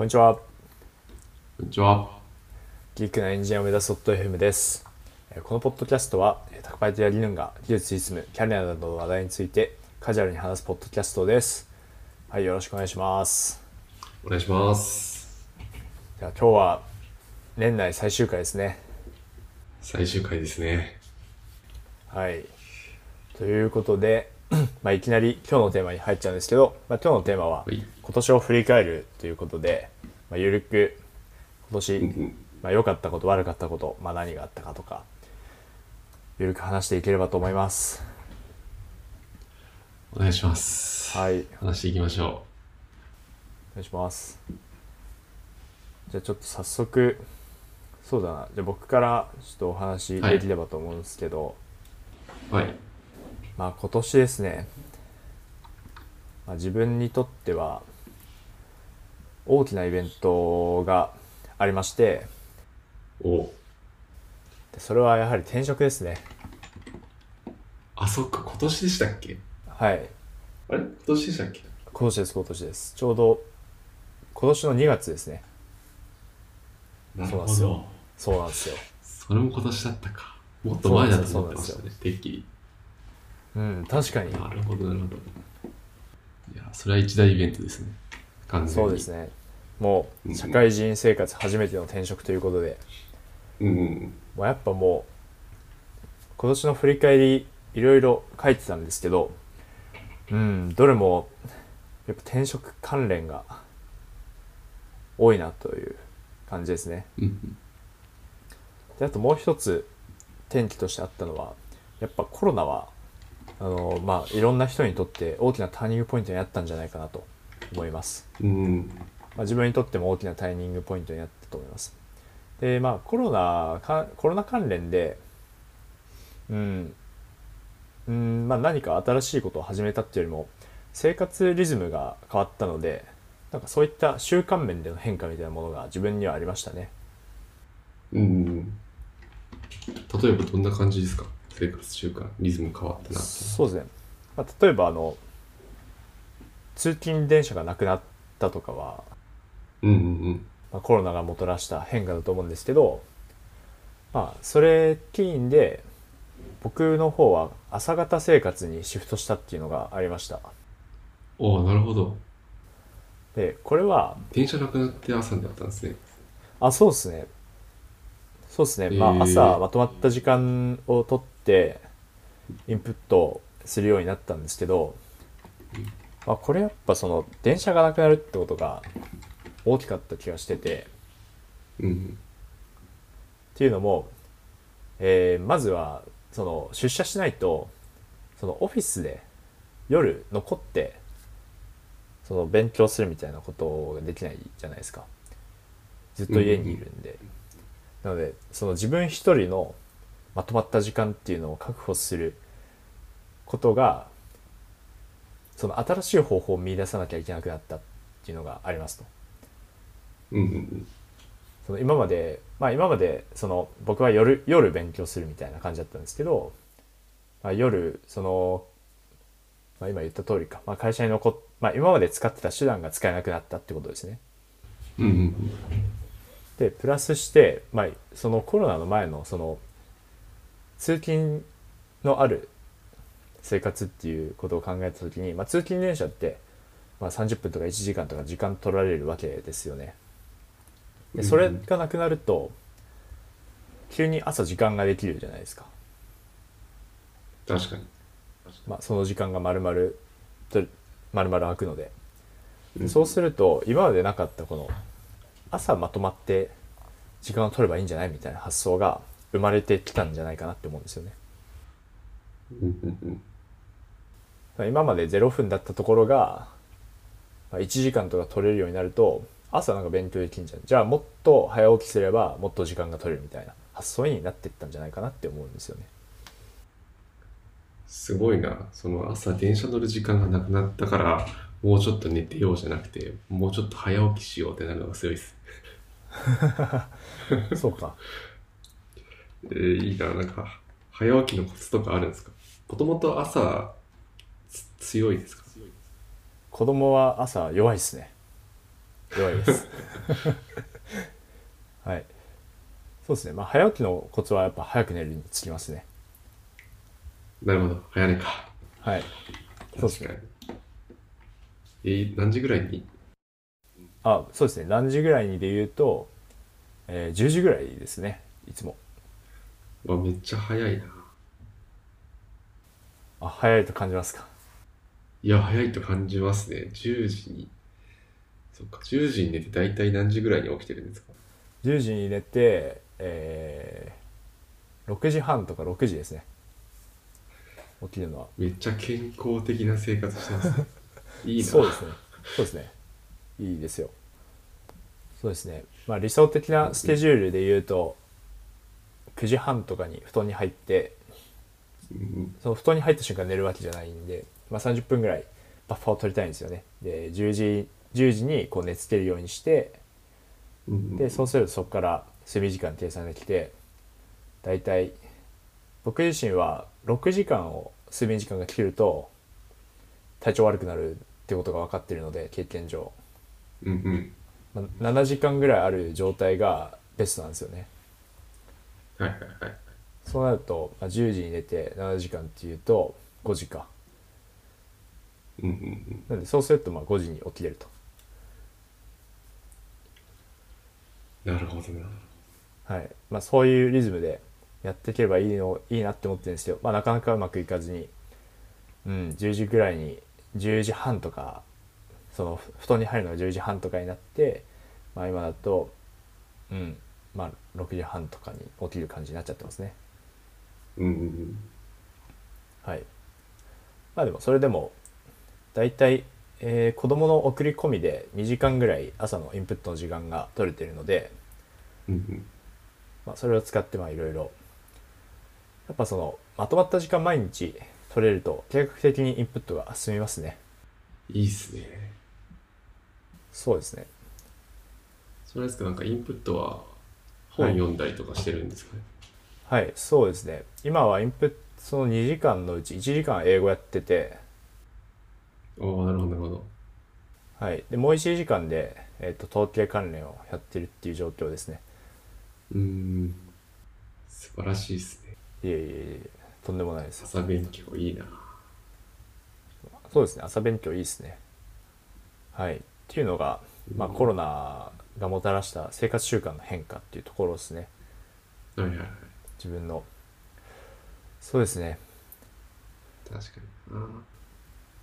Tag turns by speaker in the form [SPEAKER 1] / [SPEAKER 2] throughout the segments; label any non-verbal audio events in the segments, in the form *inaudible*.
[SPEAKER 1] こんにちは。
[SPEAKER 2] こんにちは。
[SPEAKER 1] ギークなエンジニアを目指す FM です。えーこのポッドキャストは、えータクパイトやリヌンが技術、実務、キャリアなどの話題についてカジュアルに話すポッドキャストです。はい、よろしくお願いします。
[SPEAKER 2] お願いします。
[SPEAKER 1] じゃあ今日は年内最終回ですね。
[SPEAKER 2] 最終回ですね。
[SPEAKER 1] はい。ということで、まあ、いきなり今日のテーマに入っちゃうんですけど、まあ、今日のテーマは
[SPEAKER 2] はい。
[SPEAKER 1] 今年を振り返るということで、まあ、ゆるく今年、
[SPEAKER 2] うん
[SPEAKER 1] まあ、良かったこと悪かったこと、まあ、何があったかとかゆるく話していければと思います。
[SPEAKER 2] お願いします。
[SPEAKER 1] はい。
[SPEAKER 2] 話していきましょ
[SPEAKER 1] お願いします。じゃあちょっと早速そうだな。じゃあ僕からちょっとお話できればと思うんですけど、
[SPEAKER 2] う。はい。
[SPEAKER 1] まあ今年ですね、まあ、自分にとっては大きなイベントがありまして。
[SPEAKER 2] お。
[SPEAKER 1] でそれはやはり転職ですね。
[SPEAKER 2] あ、そっか、今年でしたっけ？
[SPEAKER 1] はい。
[SPEAKER 2] あれ？今年でしたっけ？
[SPEAKER 1] 今年です。今年です。ちょうど今年の2月ですね。
[SPEAKER 2] な
[SPEAKER 1] そうなんですよ。そうなんですよ。
[SPEAKER 2] それも今年だったか。もっと前だと思ってました
[SPEAKER 1] なんですよ。
[SPEAKER 2] ね。てっきり。
[SPEAKER 1] うん確かに
[SPEAKER 2] なるほど、なるほど。いや、それは一大イベントですね。完全に。
[SPEAKER 1] そうですねもう社会人生活初めての転職ということで
[SPEAKER 2] うんうん。
[SPEAKER 1] もうやっぱもう今年の振り返りいろいろ書いてたんですけどうんどれもやっぱ転職関連が多いなという感じですね
[SPEAKER 2] うんうん。
[SPEAKER 1] であともう一つ転機としてあったのはやっぱコロナはあのまあいろんな人にとって大きなターニングポイントになったんじゃないかなと思います
[SPEAKER 2] うん。
[SPEAKER 1] まあ、自分にとっても大きなターニングポイントになったと思います。で、まあコロナか、コロナ関連で、うん、うん、まあ何か新しいことを始めたっていうよりも、生活リズムが変わったので、なんかそういった習慣面での変化みたいなものが自分にはありましたね。
[SPEAKER 2] うんうん。例えばどんな感じですか？生活習慣、リズム変わったな。
[SPEAKER 1] そうですね。まあ、例えばあの、通勤電車がなくなったとかは、
[SPEAKER 2] うんうん
[SPEAKER 1] まあ、コロナがもたらした変化だと思うんですけど、まあ、それ起因で僕の方は朝方生活にシフトしたっていうのがありました
[SPEAKER 2] うん。おおなるほど。
[SPEAKER 1] でこれは
[SPEAKER 2] 電車なくなって朝になったんですね。
[SPEAKER 1] あそうですねそうですね、まあ朝まとまった時間を取ってインプットするようになったんですけど、まあ、これやっぱその電車がなくなるってことが大きかった気がしてて。
[SPEAKER 2] うん。
[SPEAKER 1] っていうのも、えーまずはその出社しないとそのオフィスで夜残ってその勉強するみたいなことができないじゃないですか。ずっと家にいるんで、なのでその自分一人のまとまった時間っていうのを確保することがその新しい方法を見出さなきゃいけなくなったっていうのがありますと。
[SPEAKER 2] うんうん
[SPEAKER 1] その今までまあ今までその僕は夜夜勉強するみたいな感じだったんですけど、まあ、夜その、まあ、今言った通りか、まあ、会社に残っ、まあ、今まで使ってた手段が使えなくなったってことですね。
[SPEAKER 2] うん。うんうん
[SPEAKER 1] でプラスして、まあ、そのコロナの前のその通勤のある生活っていうことを考えた時に、まあ、通勤電車って、まあ、30分とか1時間とか時間取られるわけですよね。でそれがなくなると急に朝時間ができるじゃないですか。
[SPEAKER 2] 確かに。
[SPEAKER 1] まあ、その時間が丸々と丸々空くのででそうすると今までなかったこの朝まとまって時間を取ればいいんじゃないみたいな発想が生まれてきたんじゃないかなって思うんですよね。今まで0分だったところがまあ1時間とか取れるようになると朝なんか勉強できるんじゃんじゃあもっと早起きすればもっと時間が取れるみたいな発想になっていったんじゃないかなって思うんですよね。
[SPEAKER 2] すごいな。その朝電車乗る時間がなくなったから、もうちょっと寝てようじゃなくて、もうちょっと早起きしようってなるのがすごいです。*laughs*
[SPEAKER 1] そうか。
[SPEAKER 2] えーいいな。なんか、早起きのコツとかあるんですか？もともと朝つ強いですか？
[SPEAKER 1] 子供は朝弱いですね。弱いです。*laughs* はい。そうですね。まあ早起きのコツはやっぱ早く寝るにつきますね。
[SPEAKER 2] なるほど。早寝か。
[SPEAKER 1] はい。そうです
[SPEAKER 2] 確か
[SPEAKER 1] ね
[SPEAKER 2] に。えー何時ぐらいに？
[SPEAKER 1] あそうですね。何時ぐらいにで言うと、えー10時ぐらいですね。いつも
[SPEAKER 2] わ、めっちゃ早いな。
[SPEAKER 1] あ早いと感じますか？
[SPEAKER 2] いや、早いと感じますね。10時に。そっか、10時に寝て大体何時ぐらいに起きてるんですか
[SPEAKER 1] ？10時に寝て、えー6時半とか6時ですね起きるのは
[SPEAKER 2] めっちゃ健康的な生活してますね。*laughs* いいな。
[SPEAKER 1] そうですねそうですねいいですよそうですねまあ理想的なスケジュールで言うと9時半とかに布団に入って
[SPEAKER 2] うん。
[SPEAKER 1] その布団に入った瞬間寝るわけじゃないんで、まあ、30分ぐらいバッファーを取りたいんですよね。で10時10時にこう寝つけるようにして
[SPEAKER 2] うん。
[SPEAKER 1] でそうするとそこから睡眠時間計算できてだいたい僕自身は6時間を睡眠時間が切ると体調悪くなるってことが分かってるので経験上、
[SPEAKER 2] うんうん。
[SPEAKER 1] まあ、7時間ぐらいある状態がベストなんですよね
[SPEAKER 2] はいはいはい。
[SPEAKER 1] そうなると、まあ、10時に寝て7時間っていうと5時か
[SPEAKER 2] うんうんうん。
[SPEAKER 1] なんでそうするとまあ5時に起きれると
[SPEAKER 2] なるほどな。
[SPEAKER 1] はいまあ、そういうリズムでやっていければいいのいいなって思ってるんですけど、まあ、なかなかうまくいかずに、うん、10時ぐらいに10時半とかその布団に入るのが10時半とかになって、まあ、今だと、うんまあ、6時半とかに起きる感じになっちゃってますね
[SPEAKER 2] うんうんうん。
[SPEAKER 1] はいまあでもそれでも大体、えー子供の送り込みで2時間ぐらい朝のインプットの時間が取れてるので、
[SPEAKER 2] うんうん。
[SPEAKER 1] まあ、それを使ってまあいろいろやっぱそのまとまった時間毎日取れると計画的にインプットが進みますね
[SPEAKER 2] いいっすね。
[SPEAKER 1] そうですね
[SPEAKER 2] それですか、なんかインプットは本
[SPEAKER 1] はい
[SPEAKER 2] 読んだりとかしてるんですかね？
[SPEAKER 1] はいそうですね今はインプットその2時間のうち1時間英語やってて
[SPEAKER 2] おおなるほどなるほど。
[SPEAKER 1] はいでもう1時間で、えー、と統計関連をやってるっていう状況ですね
[SPEAKER 2] うーん。素晴らしいっすね。
[SPEAKER 1] いえいえいえとんでもないです
[SPEAKER 2] 朝勉強いいな。
[SPEAKER 1] そうですね朝勉強いいですねはいっていうのが、まあ、コロナがもたらした生活習慣の変化っていうところですね。
[SPEAKER 2] はいはいはい。
[SPEAKER 1] 自分の。そうですね。
[SPEAKER 2] 確かに。な。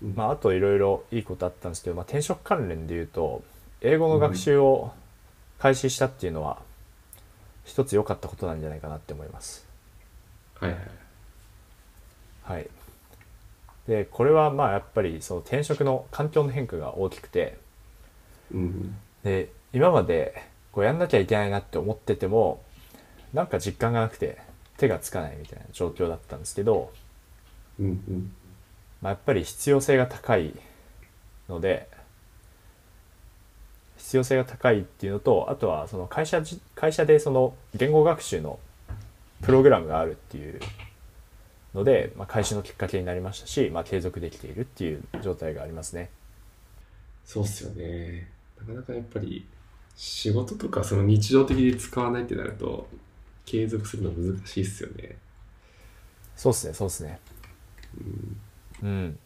[SPEAKER 2] うん。
[SPEAKER 1] まああといろいろいいことあったんですけど、まあ、転職関連で言うと英語の学習を開始したっていうのは一つ良かったことなんじゃないかなって思います。
[SPEAKER 2] はいはい。
[SPEAKER 1] はい。でこれはまあやっぱりその転職の環境の変化が大きくて
[SPEAKER 2] うん。
[SPEAKER 1] で今までこうやんなきゃいけないなって思っててもなんか実感がなくて手がつかないみたいな状況だったんですけど、
[SPEAKER 2] うん。うんうん。
[SPEAKER 1] まあ、やっぱり必要性が高いので必要性が高いっていうのとあとはその会社じ会社でその言語学習のプログラムがあるっていうので、まあ、開始のきっかけになりましたし、まあ、継続できているっていう状態がありますね。
[SPEAKER 2] そうっすよね。なかなかやっぱり仕事とかその日常的に使わないってなると継続するの難しいっすよね。
[SPEAKER 1] そうですねそうですね。うん。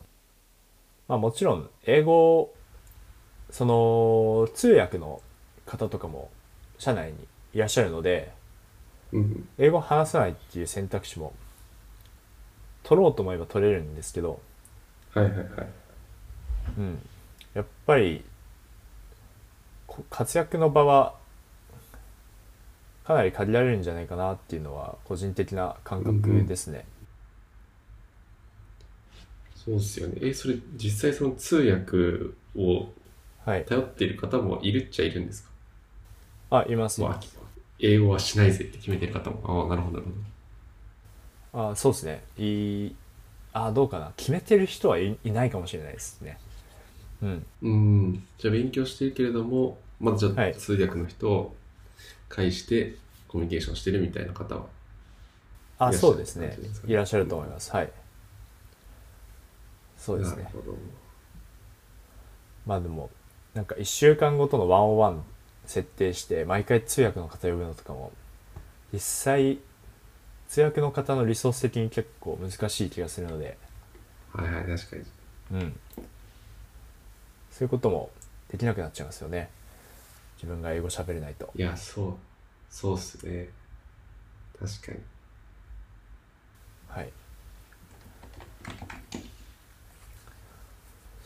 [SPEAKER 1] まあもちろん英語その通訳の方とかも社内にいらっしゃるので
[SPEAKER 2] うん。
[SPEAKER 1] 英語を話さないっていう選択肢も取ろうと思えば取れるんですけど、
[SPEAKER 2] はいはいはい。
[SPEAKER 1] うん、やっぱりこ活躍の場はかなり限られるんじゃないかなっていうのは個人的な感覚ですね。
[SPEAKER 2] そうっすよね。え、それ実際その通訳を
[SPEAKER 1] はい。
[SPEAKER 2] 頼っている方もいるっちゃいるんですか？
[SPEAKER 1] あ、います。い
[SPEAKER 2] まあ
[SPEAKER 1] ます、
[SPEAKER 2] 英語はしないぜって決めてる方も。ああ、なるほどなるほど。
[SPEAKER 1] あ、そうですね。いい。あ、どうかな。決めてる人はい、いないかもしれないですね。うん。
[SPEAKER 2] うん。じゃあ勉強してるけれども、まずじゃ
[SPEAKER 1] はい
[SPEAKER 2] あ通訳の人を介してコミュニケーションしてるみたいな方は？
[SPEAKER 1] あ、そうですねいらっしゃると思います。はい。そうですね。
[SPEAKER 2] なるほど。
[SPEAKER 1] まあでも、なんか1週間ごとのワンオンワン設定して毎回通訳の方呼ぶのとかも実際通訳の方のリソース的に結構難しい気がするので
[SPEAKER 2] はいはい、確かに。
[SPEAKER 1] うんそういうこともできなくなっちゃいますよね自分が英語喋れないと
[SPEAKER 2] いや、そう。そうっすね。確かに。
[SPEAKER 1] はい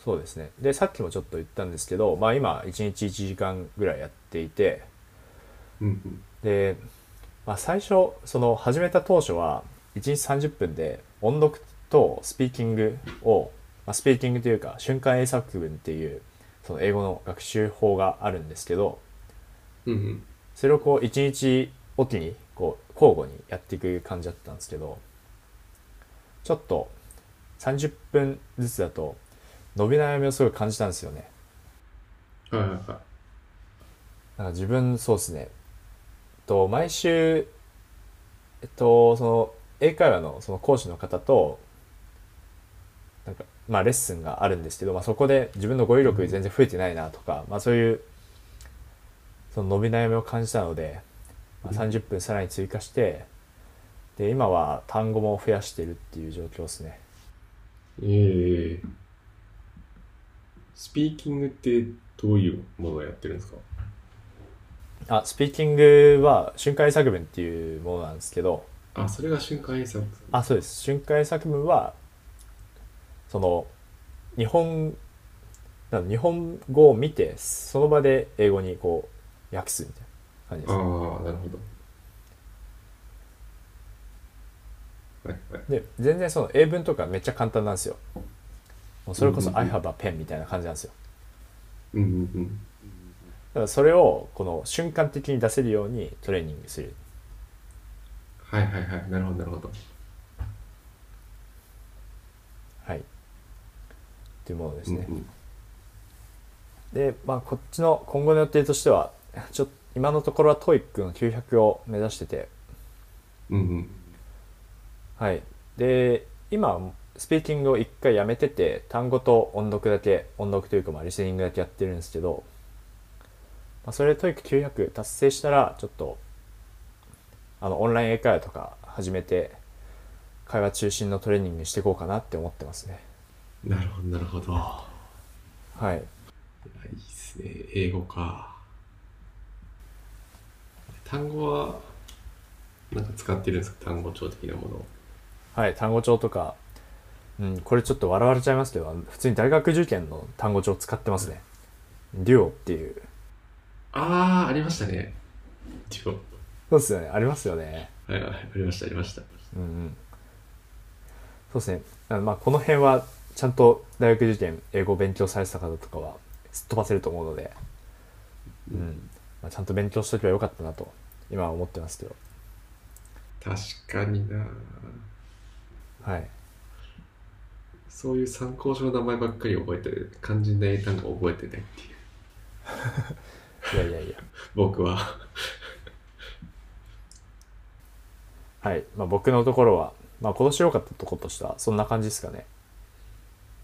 [SPEAKER 1] そうですねでさっきもちょっと言ったんですけどまあ今1日1時間ぐらいやっていて
[SPEAKER 2] うんうん。
[SPEAKER 1] で、まあ、最初その始めた当初は1日30分で音読とスピーキングを、まあ、スピーキングというか瞬間英作文っていうその英語の学習法があるんですけど
[SPEAKER 2] うんうん。
[SPEAKER 1] それをこう1日おきにこう交互にやっていく感じだったんですけどちょっと30分ずつだと伸び悩みをすごい感じたんですよね。
[SPEAKER 2] はいはいはい。
[SPEAKER 1] なんか自分そうですね。と毎週えっとその英会話のその講師の方とまあレッスンがあるんですけど、まあ、そこで自分の語彙力全然増えてないなとか、まあそういうその伸び悩みを感じたので、まあ、30分さらに追加してで今は単語も増やしてるっていう状況ですね。
[SPEAKER 2] ええスピーキングってどういうものをやってるんですか？
[SPEAKER 1] あスピーキングは瞬間英作文っていうものなんですけど、
[SPEAKER 2] あ、それが瞬間英作。
[SPEAKER 1] あそうです。瞬間英作文はその日本日本語を見てその場で英語にこう訳すみたいな感じ
[SPEAKER 2] ああ、
[SPEAKER 1] です
[SPEAKER 2] なるほど。はいはい。
[SPEAKER 1] で全然その英文とかめっちゃ簡単なんですよもうそれこそ「
[SPEAKER 2] うんうん
[SPEAKER 1] I
[SPEAKER 2] うん
[SPEAKER 1] have a pen」みたいな感じなんですよ
[SPEAKER 2] うんうんうん。
[SPEAKER 1] だからそれをこの瞬間的に出せるようにトレーニングする
[SPEAKER 2] はいはいはい。なるほどなるほど。
[SPEAKER 1] はいっていうものですね、
[SPEAKER 2] うんうん。
[SPEAKER 1] でまあこっちの今後の予定としてはちょっと今のところは TOEIC の900を目指してて。
[SPEAKER 2] うんうん。
[SPEAKER 1] はい。で今スピーキングを一回やめてて単語と音読だけ音読というかまあリスニングだけやってるんですけど、まあ、それで TOEIC900 達成したらちょっとあのオンライン英会話とか始めて会話中心のトレーニングしていこうかなって思ってますね
[SPEAKER 2] なるほどなるほど。
[SPEAKER 1] はい
[SPEAKER 2] いいっすね。英語か。単語は、なんか使ってるんですか？単語帳的なものを。
[SPEAKER 1] はい単語帳とかうんこれちょっと笑われちゃいますけど普通に大学受験の単語帳使ってますねデュオっていう
[SPEAKER 2] ああ、ありましたね。一応。
[SPEAKER 1] そうですよねありますよね
[SPEAKER 2] はいはい、ありました、ありました。
[SPEAKER 1] うんうんそうですねあのまあこの辺はちゃんと大学受験英語を勉強されてた方とかはすっ飛ばせると思うので、うん。まあ、ちゃんと勉強しとけばよかったなと今は思ってますけど。
[SPEAKER 2] 確かにな。
[SPEAKER 1] はい。
[SPEAKER 2] そういう参考書の名前ばっかり覚えてる。肝心な英単語を覚えてないっていう。*laughs*
[SPEAKER 1] いやいやいや。
[SPEAKER 2] 僕は。
[SPEAKER 1] はい、まあ、僕のところは、まあ、今年良かったところとしてはそんな感じですかね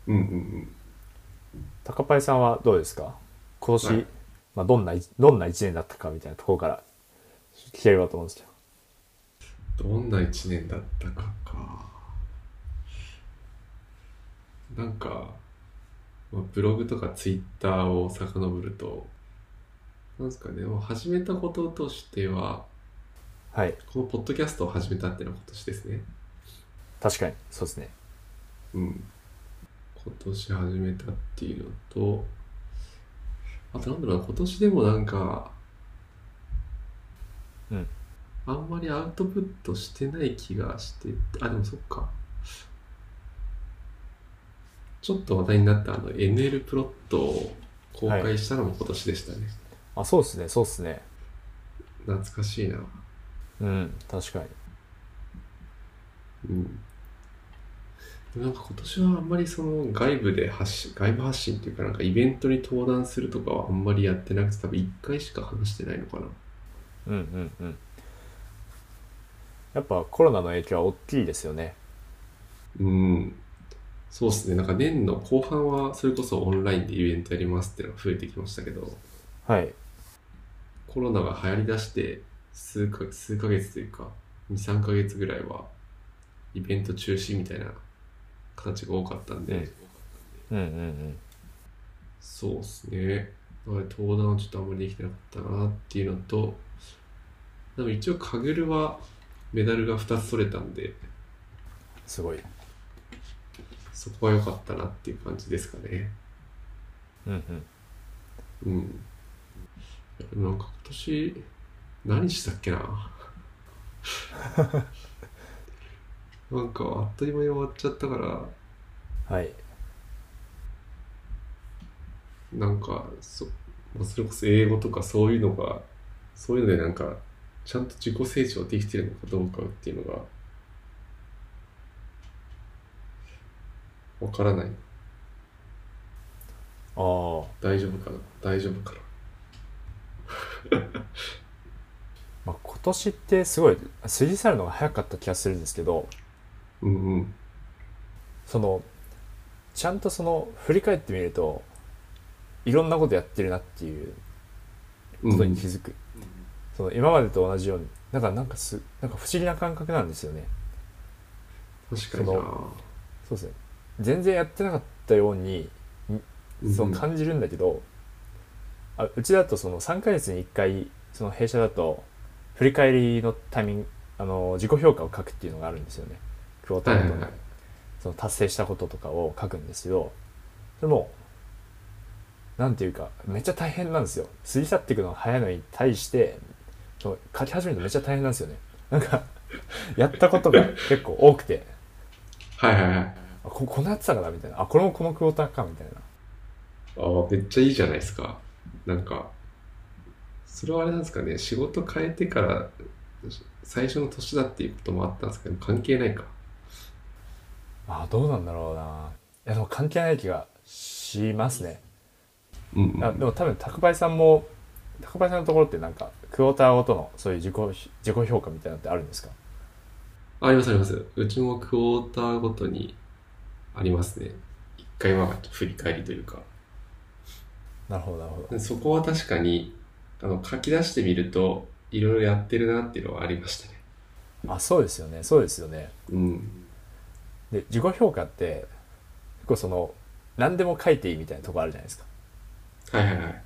[SPEAKER 2] うんうんうん。
[SPEAKER 1] 高パイさんはどうですか？今年、
[SPEAKER 2] はい
[SPEAKER 1] まあ、どんなどんな1年だったかみたいなところから聞ければと思うんですけど
[SPEAKER 2] どんな一年だったかか。なんか、まあ、ブログとかツイッターを遡ると、なんですかね、もう始めたこととしては、
[SPEAKER 1] はい
[SPEAKER 2] このポッドキャストを始めたっていうのは今年ですね。
[SPEAKER 1] 確かにそうですね
[SPEAKER 2] うん。今年始めたっていうのと、あとなんだろうな、今年でもなんか、
[SPEAKER 1] うん
[SPEAKER 2] あんまりアウトプットしてない気がして、あ、でもそっか。ちょっと話題になったあの NL プロットを公開したのも今年でしたね。
[SPEAKER 1] あそうですねそうですね
[SPEAKER 2] 懐かしいな。
[SPEAKER 1] うん確かに
[SPEAKER 2] うん。なんか今年はあんまりその外部で発信、外部発信っていうかなんかイベントに登壇するとかはあんまりやってなくて多分1回しか話してないのかな。
[SPEAKER 1] うんうんうんやっぱコロナの影響は大きいですよね
[SPEAKER 2] うん。そうですね。なんか年の後半はそれこそオンラインでイベントやりますっていうのが増えてきましたけど、
[SPEAKER 1] はい
[SPEAKER 2] コロナが流行りだして数か数ヶ月というか、2、3ヶ月ぐらいはイベント中止みたいな形が多かったんで、
[SPEAKER 1] うんうんうん
[SPEAKER 2] そうですね。登壇はちょっとあんまりできてなかったなっていうのと、でも一応カグルはメダルが2つ取れたんで、
[SPEAKER 1] すごい
[SPEAKER 2] そこは良かったなっていう感じですかね。
[SPEAKER 1] うんうん
[SPEAKER 2] うん。なんか今年、何したっけな？なんかあっという間に終わっちゃったから、
[SPEAKER 1] はい。
[SPEAKER 2] なんかそ、まあ、それこそ英語とかそういうのが、そういうのでなんか、ちゃんと自己成長できてるのかどうかっていうのが、わからない。
[SPEAKER 1] ああ。
[SPEAKER 2] 大丈夫かな？大丈夫かな？*laughs*
[SPEAKER 1] まあ、今年ってすごい過ぎ去るのが早かった気がするんですけど
[SPEAKER 2] うんうん。
[SPEAKER 1] そのちゃんとその振り返ってみるといろんなことやってるなっていうことに気づく、その今までと同じようになんかなんかすなんか不思議な感覚なんですよね。
[SPEAKER 2] 確かにな。
[SPEAKER 1] そそうですね。全然やってなかったようにそう
[SPEAKER 2] うん。
[SPEAKER 1] 感じるんだけど、あうちだとその3ヶ月に1回その弊社だと振り返りのタイミングあの自己評価を書くっていうのがあるんですよねクォーターご。その達成したこととかを書くんですけどでもなんていうかめっちゃ大変なんですよ過ぎ去っていくのが早いのに対してその書き始めるとめっちゃ大変なんですよねなんか *laughs* やったことが結構多くて
[SPEAKER 2] はいはいはい。
[SPEAKER 1] あここんなやってたかなみたいなあこれもこのクォーターかみたいな
[SPEAKER 2] ああ、めっちゃいいじゃないですか。なんか、それはあれなんですかね、仕事変えてから最初の年だっていうこともあったんですけど、関係ないか。
[SPEAKER 1] あどうなんだろうないやでも関係ない気がしますね
[SPEAKER 2] うん、うん。
[SPEAKER 1] あでも多分宅配さんも宅配さんのところってなんかクォーターごとのそういう自己自己評価みたいなのってあるんですか？
[SPEAKER 2] ありますあります。うちもクォーターごとにありますね。一回は振り返りというか。
[SPEAKER 1] なるほどなるほど
[SPEAKER 2] でそこは確かに、あの、書き出してみると、いろいろやってるなっていうのはありましたね。
[SPEAKER 1] あそうですよねそうですよね
[SPEAKER 2] うん。
[SPEAKER 1] で自己評価って結構その何でも書いていいみたいなとこあるじゃないですか
[SPEAKER 2] はいはいはい。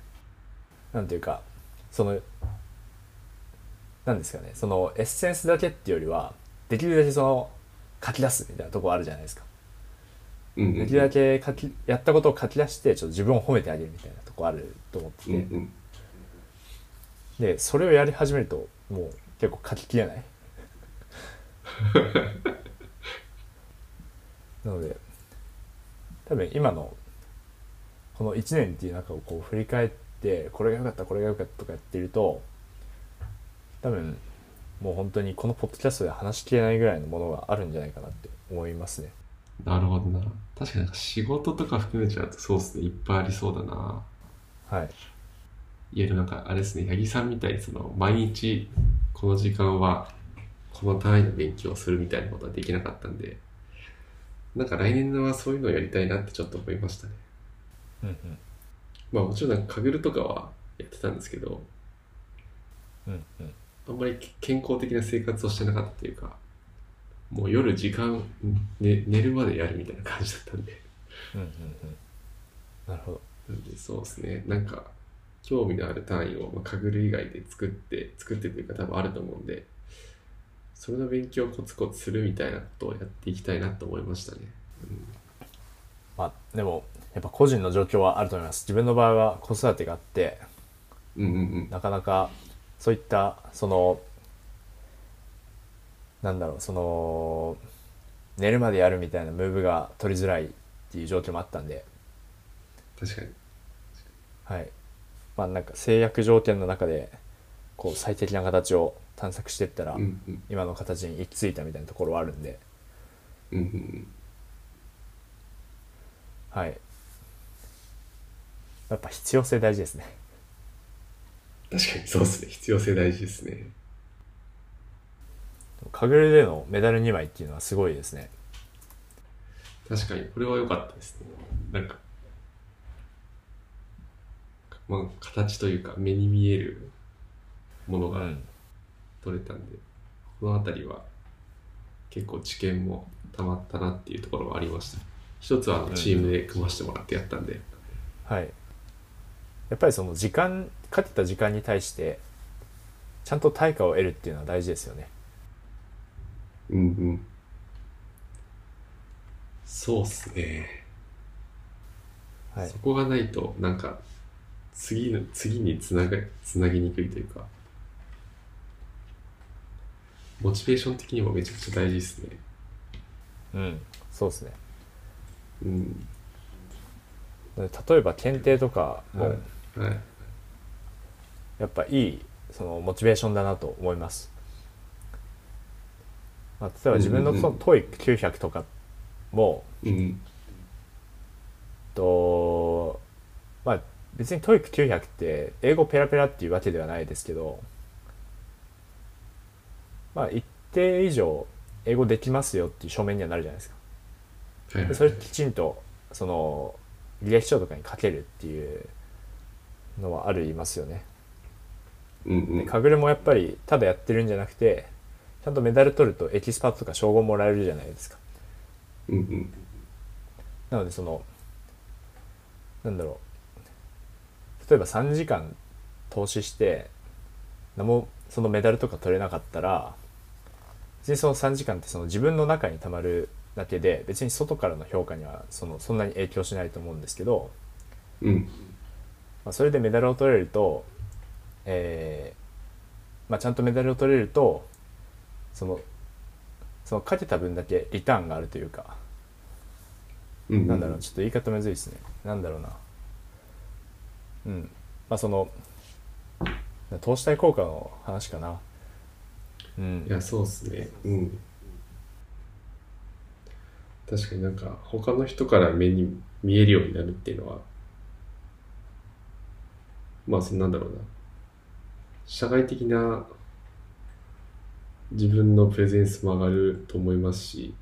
[SPEAKER 1] なんていうかそのなんですかねそのエッセンスだけっていうよりはできるだけその書き出すみたいなとこあるじゃないですか
[SPEAKER 2] うんうん。
[SPEAKER 1] できるだけ書きやったことを書き出してちょっと自分を褒めてあげるみたいなとこあると思ってて、
[SPEAKER 2] うんうん。
[SPEAKER 1] でそれをやり始めるともう結構書ききれない *laughs* なので多分今のこの1年っていう中をこう振り返ってこれが良かったこれが良かったとかやってると多分もう本当にこのポッドキャストで話しきれないぐらいのものがあるんじゃないかなって思いますね
[SPEAKER 2] なるほどな。確かに仕事とか含めちゃうとそうですね。いっぱいありそうだな。
[SPEAKER 1] はい
[SPEAKER 2] いわゆるなんかあれですね、八木さんみたいにその毎日この時間はこの単位の勉強をするみたいなことはできなかったんで、なんか来年はそういうのをやりたいなってちょっと思いましたね。
[SPEAKER 1] うん
[SPEAKER 2] まあもちろんなんかカグルとかはやってたんですけど、
[SPEAKER 1] うんうん。うん
[SPEAKER 2] あんまり健康的な生活をしてなかったというか、もう夜時間、ね、寝るまでやるみたいな感じだったんで、
[SPEAKER 1] うんうんうん。なるほど。
[SPEAKER 2] なんでそうですね、なんか興味のある単位を、まあ、カグル以外で作って、作ってというか多分あると思うんで、それの勉強をコツコツするみたいなことをやっていきたいなと思いましたね。
[SPEAKER 1] まあでもやっぱ個人の状況はあると思います自分の場合は子育てがあって
[SPEAKER 2] うんうんうん。
[SPEAKER 1] なかなかそういったそのなんだろうその寝るまでやるみたいなムーブが取りづらいっていう状況もあったんで
[SPEAKER 2] 確かに。
[SPEAKER 1] はいまあなんか制約条件の中でこう最適な形を探索していったら、
[SPEAKER 2] うんうん。
[SPEAKER 1] 今の形に行き着いたみたいなところはあるんで
[SPEAKER 2] うんうんうん。
[SPEAKER 1] はいやっぱ必要性大事ですね
[SPEAKER 2] 確かにそうですね。必要性大事ですね。
[SPEAKER 1] カグルでのメダル2枚っていうのはすごいですね
[SPEAKER 2] 確かに、これは良かったですね。なんか、まあ、形というか、目に見えるものが
[SPEAKER 1] うん
[SPEAKER 2] 取れたんで、この辺りは結構知見もたまったなっていうところはありました。一つはあのチームで組ませてもらってやったんで、
[SPEAKER 1] はいやっぱりその時間かけた時間に対してちゃんと対価を得るっていうのは大事ですよね
[SPEAKER 2] うんうん。そうっすね。
[SPEAKER 1] はい
[SPEAKER 2] そこがないと、なんか、次の、次につなが、つなぎにくいというか、モチベーション的にもめちゃくちゃ大事ですね。
[SPEAKER 1] うんそうですね
[SPEAKER 2] うん。
[SPEAKER 1] 例えば検定とかも
[SPEAKER 2] はい。はい。
[SPEAKER 1] やっぱいいそのモチベーションだなと思います、まあ、例えば自分のその
[SPEAKER 2] うんうんうん
[SPEAKER 1] TOEIC900 とかも
[SPEAKER 2] うん。
[SPEAKER 1] とまあ別に TOEIC900 って英語ペラペラっていうわけではないですけどまあ一定以上英語できますよっていう証明にはなるじゃないですか。でそれきちんとその履歴書とかに書けるっていうのはあるいますよね。
[SPEAKER 2] うんうん。
[SPEAKER 1] でカグルもやっぱりただやってるんじゃなくてちゃんとメダル取るとエキスパートとか称号もらえるじゃないですか。なのでそのなんだろう。例えば3時間投資して何もそのメダルとか取れなかったら別にその3時間ってその自分の中にたまるだけで別に外からの評価にはそのそんなに影響しないと思うんですけど、
[SPEAKER 2] うん。
[SPEAKER 1] まあ、それでメダルを取れると、えーまあ、ちゃんとメダルを取れるとそのそのかけた分だけリターンがあるというか、
[SPEAKER 2] うんうん。
[SPEAKER 1] なんだろうちょっと言い方むずいですねなんだろうなうんまあその投資対効果の話かなうん
[SPEAKER 2] いや、そうっすね。うん。確かになんか、他の人から目に見えるようになるっていうのは、まあ、そのなんだろうな。社会的な自分のプレゼンスも上がると思いますし、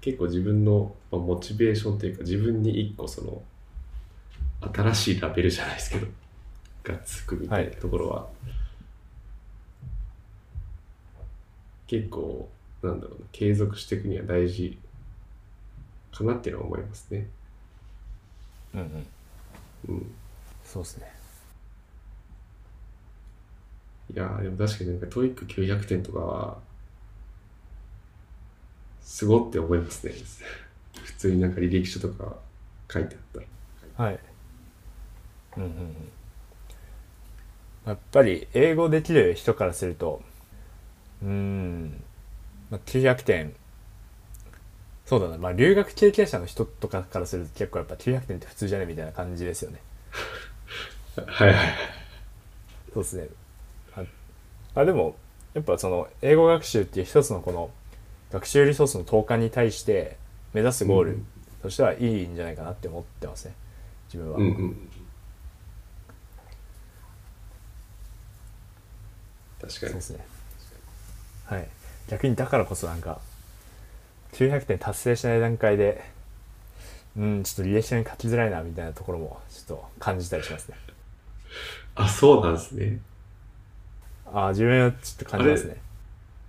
[SPEAKER 2] 結構自分の、まあ、モチベーションというか、自分に一個その、新しいラベルじゃないですけど、がつくみたいなところは、結構、なんだろうな、継続していくには大事かなっていうのは思いますね。
[SPEAKER 1] うんうん
[SPEAKER 2] うん。
[SPEAKER 1] そうですね
[SPEAKER 2] いやーでも確かになんか TOEIC900 点とかは、すごって思いますね。*laughs* 普通になんか履歴書とか書いてあった。
[SPEAKER 1] はいうんうんうんやっぱり英語できる人からするとうーん、まあ、900点そうだな、まあ、留学経験者の人とかからすると結構やっぱ900点って普通じゃねみたいな感じですよね。*laughs*
[SPEAKER 2] はいはいはい。
[SPEAKER 1] そうですね。ああでもやっぱその英語学習っていう一つのこの学習リソースの投下に対して目指すゴール
[SPEAKER 2] うん
[SPEAKER 1] としてはいいんじゃないかなって思ってますね。自分は、
[SPEAKER 2] うんうん。確かに。
[SPEAKER 1] そうで。すねはい逆にだからこそなんか900点達成しない段階でうんちょっと履歴書に書きづらいなみたいなところもちょっと感じたりしますね
[SPEAKER 2] あ、そうなんですね。
[SPEAKER 1] ああ自分はちょっと感じますね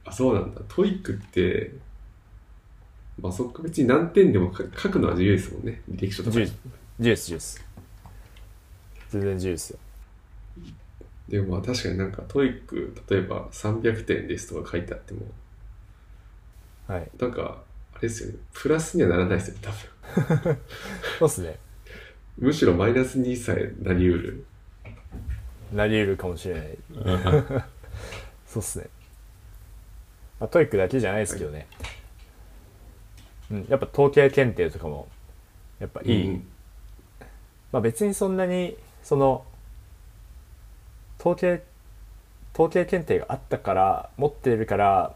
[SPEAKER 2] あ、そうなんだ。 TOEIC って、まあそっか別に何点でも書書くのは自由ですもんね。履歴書とか
[SPEAKER 1] 自。由自由です自由です全然自由ですよ
[SPEAKER 2] でもまあ確かになんか TOEIC、例えば300点ですとか書いてあっても、
[SPEAKER 1] はい。
[SPEAKER 2] なんか、あれですよね。プラスにはならないですよね、多分。*laughs*
[SPEAKER 1] そうっすね。
[SPEAKER 2] むしろマイナスにさえなり。うる。
[SPEAKER 1] なり得るかもしれない。*laughs* そうっすね。まあ TOEIC だけじゃないですけどね、うん、やっぱ統計検定とかもやっぱいい、
[SPEAKER 2] うん。
[SPEAKER 1] まあ別にそんなにその統計統計検定があったから持っているから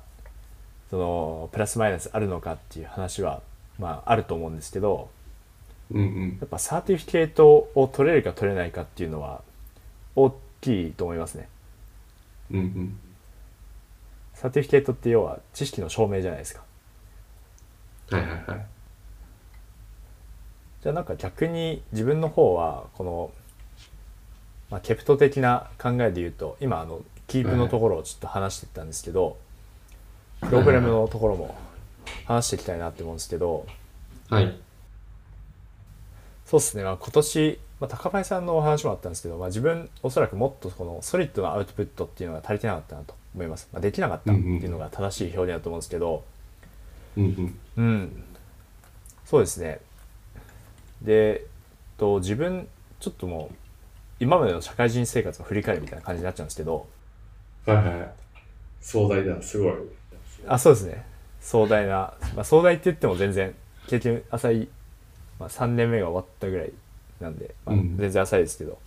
[SPEAKER 1] そのプラスマイナスあるのかっていう話はまああると思うんですけど
[SPEAKER 2] うんうん。
[SPEAKER 1] やっぱ certificate を取れるか取れないかっていうのは大きいと思いますね。
[SPEAKER 2] うんうん。
[SPEAKER 1] サーティフィケートって要は知識の証明じゃないですか。
[SPEAKER 2] はいはいはい。
[SPEAKER 1] じゃあなんか逆に自分の方はこの、まあ、ケプト的な考えで言うと今あのキープのところをちょっと話していったんですけど、プログラムのところも話していきたいなって思うんですけど、
[SPEAKER 2] はい。
[SPEAKER 1] そうですね、まあ、今年、まあ、高林さんのお話もあったんですけど、まあ、自分おそらくもっとこのソリッドなアウトプットっていうのが足りてなかったなと思います、まあ、できなかったっていうのが正しい表現だと思うんですけど
[SPEAKER 2] うんうん。
[SPEAKER 1] うん。そうですね。でと自分ちょっともう今までの社会人生活を振り返るみたいな感じになっちゃうんですけど。
[SPEAKER 2] はいはい。壮大だ、すごい。
[SPEAKER 1] あそうですね。壮大な、まあ、壮大って言っても全然経験浅い、まあ、3年目が終わったぐらいなんで、まあ
[SPEAKER 2] うん。
[SPEAKER 1] 全然浅いですけど。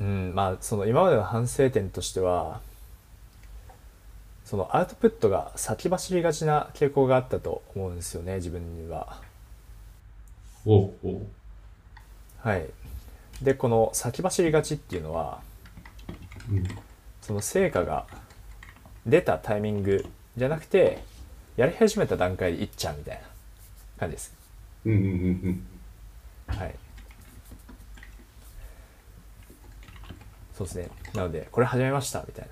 [SPEAKER 1] うんまあその今までの反省点としてはそのアウトプットが先走りがちな傾向があったと思うんですよね自分には。
[SPEAKER 2] おうおう。
[SPEAKER 1] はいでこの先走りがちっていうのは
[SPEAKER 2] うん。
[SPEAKER 1] その成果が出たタイミングじゃなくてやり始めた段階でいっちゃうみたいな感じです。
[SPEAKER 2] うんうんうん
[SPEAKER 1] はい。そうですね。なのでこれ始めましたみたいな。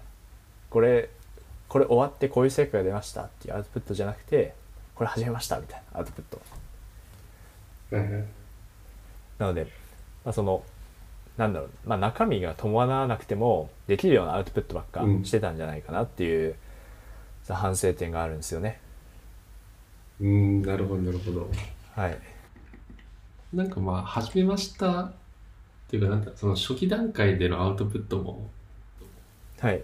[SPEAKER 1] これこれ終わってこういう成果が出ましたっていうアウトプットじゃなくてこれ始めましたみたいなアウトプット。なので、まあ、そのなんだろう、まあ、中身が伴わなくてもできるようなアウトプットばっか
[SPEAKER 2] うん。
[SPEAKER 1] してたんじゃないかなっていう、反省点があるんですよね。
[SPEAKER 2] うーん、なるほど、なるほど。
[SPEAKER 1] はい。
[SPEAKER 2] なんかまあ、始めましたっていうか、なんだ、その初期段階でのアウトプットも、
[SPEAKER 1] はい。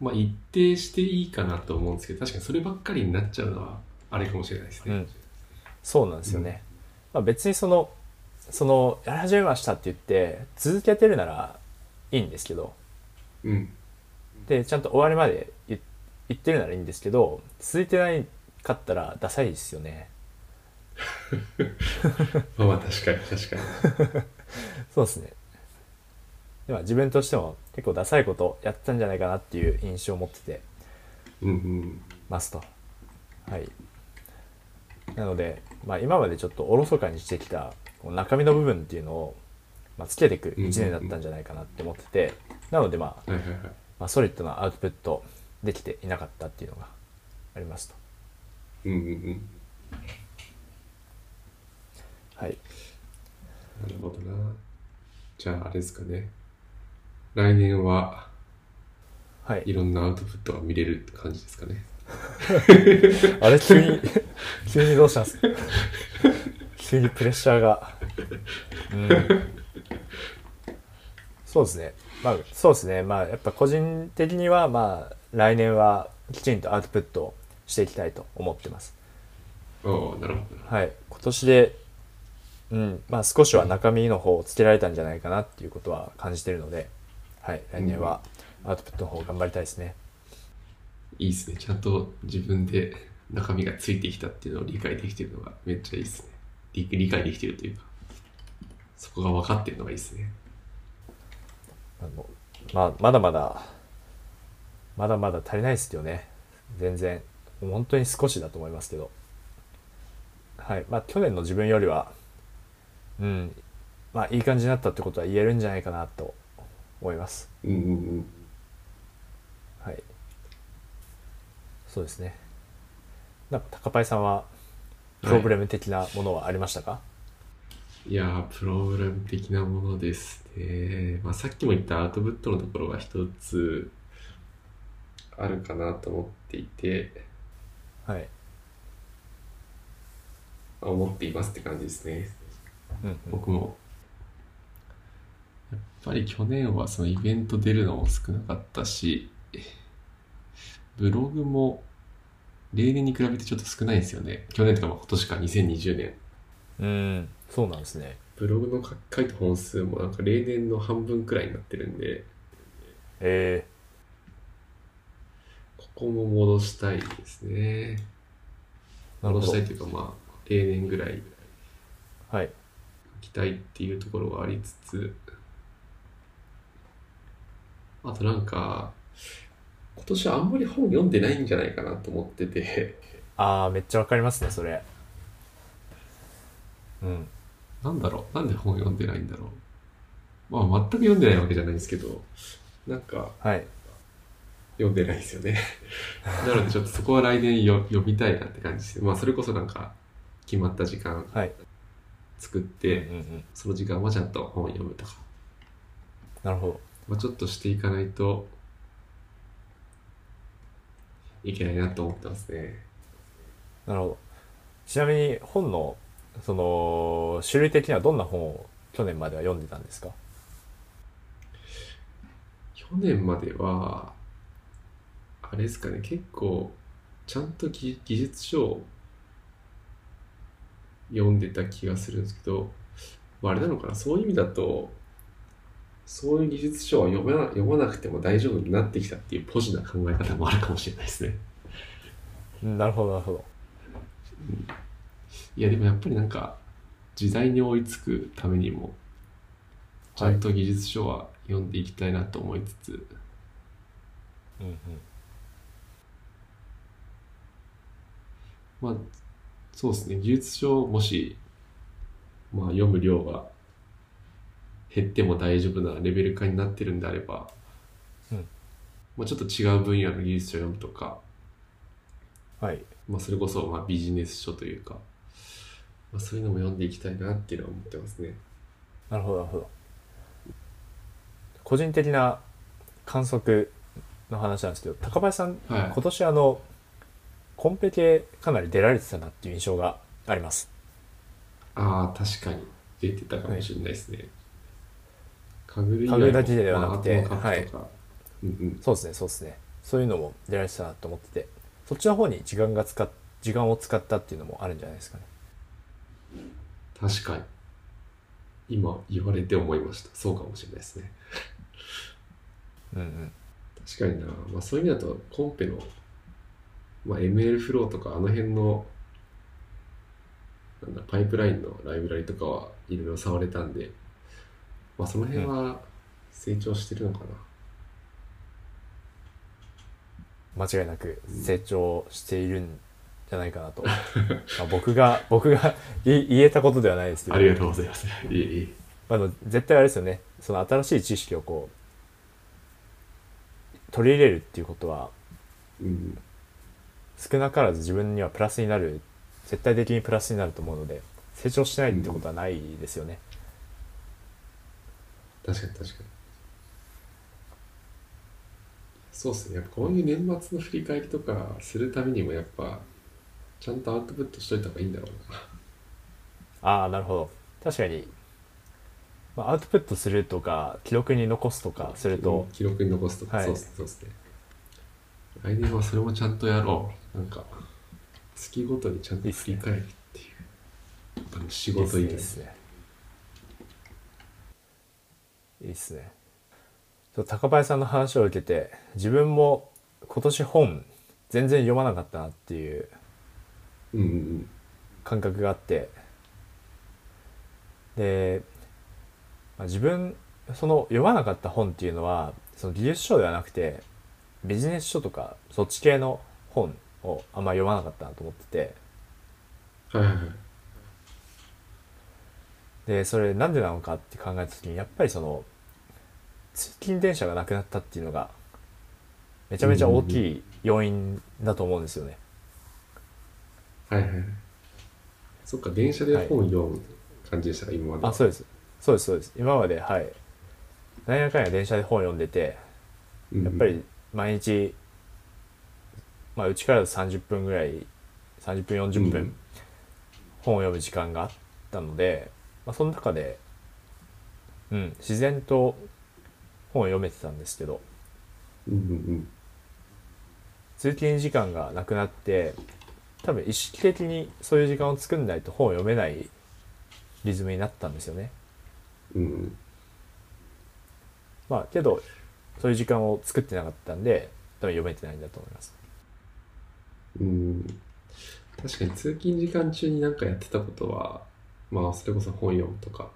[SPEAKER 2] まあ、一定していいかなと思うんですけど、確かにそればっかりになっちゃうのは、あれかもしれないですね。
[SPEAKER 1] うん。そうなんですよね、まあ、別にそのそのやり始めましたって言って続けてるならいいんですけど
[SPEAKER 2] うん。
[SPEAKER 1] でちゃんと終わりまで言言ってるならいいんですけど続いてないかったらダサいですよね *laughs*
[SPEAKER 2] まあまあ、確かに、確かに。*laughs*
[SPEAKER 1] そうですねでは自分としても結構ダサいことやったんじゃないかなっていう印象を持ってて
[SPEAKER 2] うんうん。
[SPEAKER 1] ますとはいなので、まあ、今までちょっとおろそかにしてきたこう中身の部分っていうのを、まあ、つけていく1年だったんじゃないかなって思っててなのでまあ。まあ、ソリッドなアウトプットできていなかったっていうのがありますと。
[SPEAKER 2] うんうんうん。
[SPEAKER 1] はい。
[SPEAKER 2] なるほどな。じゃあ、あれですかね。来年は
[SPEAKER 1] はい
[SPEAKER 2] い。ろんなアウトプットが見れるって感じですかね。*laughs*
[SPEAKER 1] あれ、急に、*laughs* 急にどうしたんですか？急にプレッシャーが。うん。そうですね。まあ、そうですね。まあ、やっぱ個人的には、まあ、来年はきちんとアウトプットをしていきたいと思ってます。
[SPEAKER 2] おおなるほど。
[SPEAKER 1] はい。今年で、うん、まあ少しは中身の方をつけられたんじゃないかなっていうことは感じてるので、はい。来年はアウトプットの方頑張りたいですね。
[SPEAKER 2] いいですね。ちゃんと自分で中身がついてきたっていうのを理解できてるのがめっちゃいいですね。理理解できてるというか、そこが分かってるのがいいですね。
[SPEAKER 1] あのまあ、まだまだ、まだまだ足りないですよね。全然。本当に少しだと思いますけど。はい。まあ、去年の自分よりは、うん、まあ、いい感じになったってことは言えるんじゃないかなと思います。
[SPEAKER 2] うんうんうん。
[SPEAKER 1] はい。そうですね。なんか、高パイさんは、プログラム的なものはありましたか、
[SPEAKER 2] いやー、プログラム的なものですね。まあ、さっきも言ったアウトプットのところが一つあるかなと思っていて、
[SPEAKER 1] はい。
[SPEAKER 2] まあ思っていますって感じですね。
[SPEAKER 1] うん、うん。
[SPEAKER 2] 僕も。やっぱり去年はそのイベント出るのも少なかったし、ブログも例年に比べてちょっと少ないんですよね。去年とかまあ今年か2020年。
[SPEAKER 1] うん、そうなんですね。
[SPEAKER 2] ブログの書書いた本数もなんか例年の半分くらいになってるんで、
[SPEAKER 1] え
[SPEAKER 2] ここも戻したいですね。戻したい。というかまあ、例年ぐらい
[SPEAKER 1] はい。
[SPEAKER 2] 書きたいっていうところがありつつ、あとなんか、今年はあんまり本読んでないんじゃないかなと思ってて、
[SPEAKER 1] ああ、めっちゃわかりますね、それ。うん。
[SPEAKER 2] なんだろう？なんで本読んでないんだろう？まあ全く読んでないわけじゃないんですけど。なんか
[SPEAKER 1] はい。
[SPEAKER 2] 読んでないですよね。*laughs* なのでちょっとそこは来年よ読みたいなって感じです。まあそれこそなんか決まった時間
[SPEAKER 1] はい。
[SPEAKER 2] 作っ
[SPEAKER 1] うん
[SPEAKER 2] て、
[SPEAKER 1] うんうん。
[SPEAKER 2] その時間はちゃんと本を読むとか、
[SPEAKER 1] なるほど。
[SPEAKER 2] まあ、ちょっとしていかないといけないなと思ってますね。
[SPEAKER 1] なるほど。ちなみに本のその種類的にはどんな本を去年までは読んでたんですか？
[SPEAKER 2] 去年まではあれですかね。結構ちゃんと技技術書を読んでた気がするんですけど、まあ、あれなのかな。そういう意味だとそういう技術書は読まな読まなくても大丈夫になってきたっていうポジな考え方もあるかもしれないですね。
[SPEAKER 1] うんなるほどなるほど。
[SPEAKER 2] いやでもやっぱりなんか時代に追いつくためにもちゃんと技術書は読んでいきたいなと思いつつ、
[SPEAKER 1] うんうん。
[SPEAKER 2] まあそうですね。技術書もし、まあ、読む量が減っても大丈夫なレベル化になってるんであれば、
[SPEAKER 1] うん。
[SPEAKER 2] まあ、ちょっと違う分野の技術書を読むとか、
[SPEAKER 1] はい。
[SPEAKER 2] まあ、それこそまあビジネス書というか、まあ、そういうのも読んでいきたいなっていうのは思ってますね。
[SPEAKER 1] なるほどなるほど。個人的な観測の話なんですけど高林さん、
[SPEAKER 2] はい。
[SPEAKER 1] 今年あのコンペ系かなり出られてたなっていう印象があります。
[SPEAKER 2] ああ確かに出てたかもしれないですね。かぐる以
[SPEAKER 1] かぐるだけではなくて
[SPEAKER 2] まあアートのカップとかうんうん。
[SPEAKER 1] そうですねそうですね。そういうのも出られてたなと思っててそっちの方に時間が使っ時間を使ったっていうのもあるんじゃないですかね。
[SPEAKER 2] 確かに。今言われて思いました。そうかもしれないですね。
[SPEAKER 1] うんうん。
[SPEAKER 2] 確かにな、まあ、そういう意味だとコンペの、まあ、ML フローとかあの辺のなんだパイプラインのライブラリとかはいろいろ触れたんで、まあ、その辺は成長してるのかな、
[SPEAKER 1] 間違いなく成長しているんじゃないかなと、まあ僕が *laughs* 僕が言言えたことではないですけど。
[SPEAKER 2] ありがとうございます。いえいえ。
[SPEAKER 1] まあ、絶対あれですよね。その新しい知識をこう取り入れるっていうことは
[SPEAKER 2] うん。
[SPEAKER 1] 少なからず自分にはプラスになる絶対的にプラスになると思うので成長しないってことはないですよね、
[SPEAKER 2] 確かに確かに。そうですね。やっぱこういう年末の振り返りとかするためにもやっぱちゃんとアウトプットしといた方がいいんだろうな。
[SPEAKER 1] ああなるほど。確かに、まあ、アウトプットするとか記録に残すとかすると、
[SPEAKER 2] 記録に残すとか、
[SPEAKER 1] はい。
[SPEAKER 2] そうですねそうですね。来年はそれもちゃんとやろう。なんか月ごとにちゃんと振り返るっていう。あの仕事以外
[SPEAKER 1] いいっすねいいっすね。高林さんの話を受けて自分も今年本全然読まなかったなっていう感覚があって。で、まあ、自分その読まなかった本っていうのはその技術書ではなくてビジネス書とかそっち系の本をあんま読まなかったなと思ってて。
[SPEAKER 2] うんはいはいはい
[SPEAKER 1] でそれなんでなのかって考えた時にやっぱりその通勤電車がなくなったっていうのがめちゃめちゃ大きい要因だと思うんですよね。
[SPEAKER 2] はいはいはい。そっか電車で本読む感じでしたか、今まで
[SPEAKER 1] あそうです。そうですそうです。今まではい。何やかんや電車で本読んでて
[SPEAKER 2] うん
[SPEAKER 1] やっぱり毎日まあうちからだと30分ぐらい30分40分
[SPEAKER 2] うん。
[SPEAKER 1] 本を読む時間があったので、まあ、その中で、うん、自然と本を読めてたんですけど
[SPEAKER 2] うんうん
[SPEAKER 1] 通勤時間がなくなって多分意識的にそういう時間を作んないと本を読めないリズムになったんですよね。
[SPEAKER 2] うんうん
[SPEAKER 1] まあけどそういう時間を作ってなかったんで多分読めてないんだと思います。
[SPEAKER 2] うん確かに通勤時間中になんかやってたことはまあそれこそ本読むとか。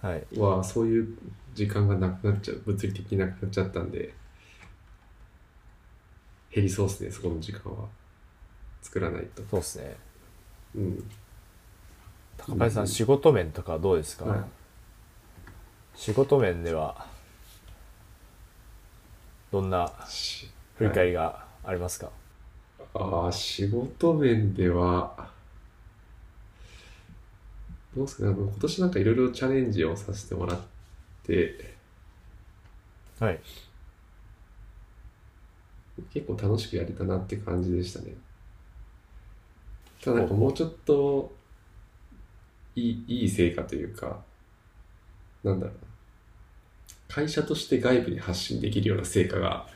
[SPEAKER 1] はい、
[SPEAKER 2] はそういう時間がなくなっちゃう。物理的になくなっちゃったんで。減りそうですねそこの時間は。作らないと。
[SPEAKER 1] そうですね。
[SPEAKER 2] うん。
[SPEAKER 1] 高林さん、
[SPEAKER 2] うん。
[SPEAKER 1] 仕事面とかはどうですか、
[SPEAKER 2] はい。
[SPEAKER 1] 仕事面ではどんな
[SPEAKER 2] し
[SPEAKER 1] 振り返りがありますか、
[SPEAKER 2] ああ、仕事面では、どうですかね、今年なんかいろいろチャレンジをさせてもらって、
[SPEAKER 1] はい
[SPEAKER 2] 結構楽しくやれたなって感じでしたね。ただなんかもうちょっといいいい成果というか、なんだろうな。会社として外部に発信できるような成果が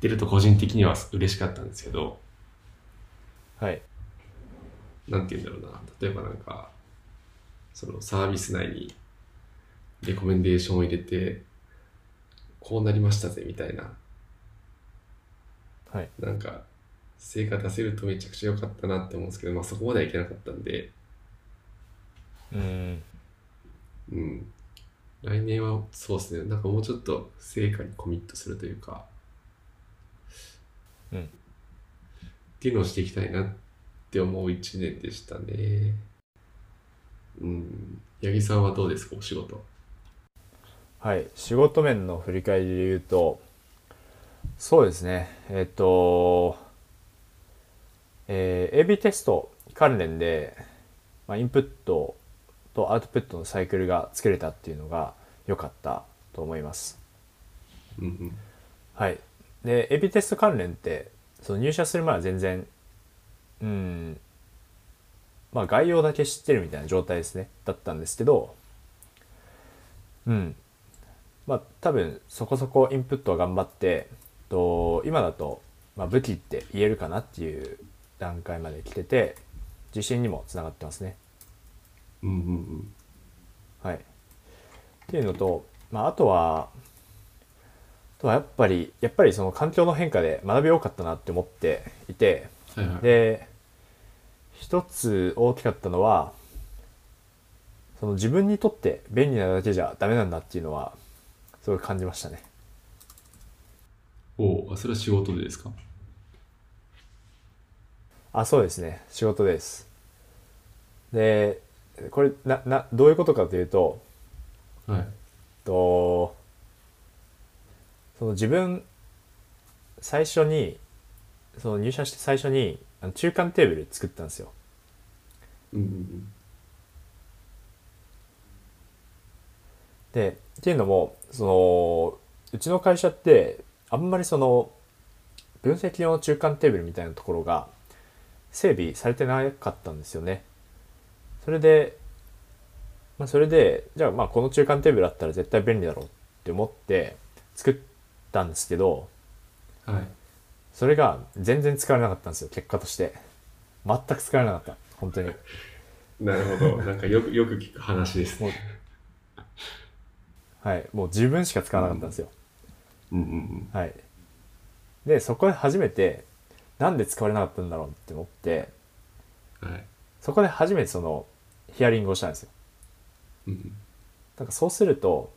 [SPEAKER 2] 出ると個人的には嬉しかったんですけど、
[SPEAKER 1] はい
[SPEAKER 2] なんて言うんだろうな。例えばなんか、そのサービス内にレコメンデーションを入れて、こうなりましたぜみたいな。
[SPEAKER 1] はい。
[SPEAKER 2] なんか、成果出せるとめちゃくちゃ良かったなって思うんですけど、まあそこまではいけなかったんで、
[SPEAKER 1] うん。
[SPEAKER 2] うん。来年はそうですね、なんかもうちょっと成果にコミットするというか、
[SPEAKER 1] うん。
[SPEAKER 2] っていうのをしていきたいなって思う一年でしたね。うん。八木さんはどうですか、お仕事。
[SPEAKER 1] はい仕事面の振り返りで言うとそうですねえっ、とえー AB テスト関連で、まあ、インプットとアウトプットのサイクルが作れたっていうのが良かったと思います
[SPEAKER 2] うんうん。
[SPEAKER 1] はい。で、エビテスト関連って、その入社する前は全然、うん、まあ概要だけ知ってるみたいな状態ですね。だったんですけど、うん。まあ多分そこそこインプットは頑張って、と今だと、まあ、武器って言えるかなっていう段階まで来てて、自信にもつながってますね。
[SPEAKER 2] うんうんうん。
[SPEAKER 1] はい。っていうのと、まあ、あとは、あとはやっぱり、やっぱりその環境の変化で学び多かったなって思っていて、
[SPEAKER 2] はいはい。
[SPEAKER 1] で、一つ大きかったのは、その自分にとって便利なだけじゃダメなんだっていうのは、すごい感じましたね。
[SPEAKER 2] おうあ、それは仕事でですか？
[SPEAKER 1] あ、そうですね。仕事です。で、これ、な、な、どういうことかというと、
[SPEAKER 2] はい。
[SPEAKER 1] とその自分最初にその入社して最初にあの中間テーブル作ったんですよ
[SPEAKER 2] うんうん
[SPEAKER 1] でっていうのもそのうちの会社ってあんまりその分析用の中間テーブルみたいなところが整備されてなかったんですよねそれでまあそれでじゃあまあこの中間テーブルあったら絶対便利だろうって思って作ったんですけど。
[SPEAKER 2] はい。
[SPEAKER 1] それが全然使われなかったんですよ結果として全く使われなかった本当に
[SPEAKER 2] なるほど。なんかよく、*laughs* よく聞く話ですね。
[SPEAKER 1] はいもう自分しか使わなかったんですよ、
[SPEAKER 2] うんうん
[SPEAKER 1] はいでそこで初めてなんで使われなかったんだろうって思って
[SPEAKER 2] うん。はい。
[SPEAKER 1] そこで初めてそのヒアリングをしたんですよ
[SPEAKER 2] うん
[SPEAKER 1] なんかそうすると、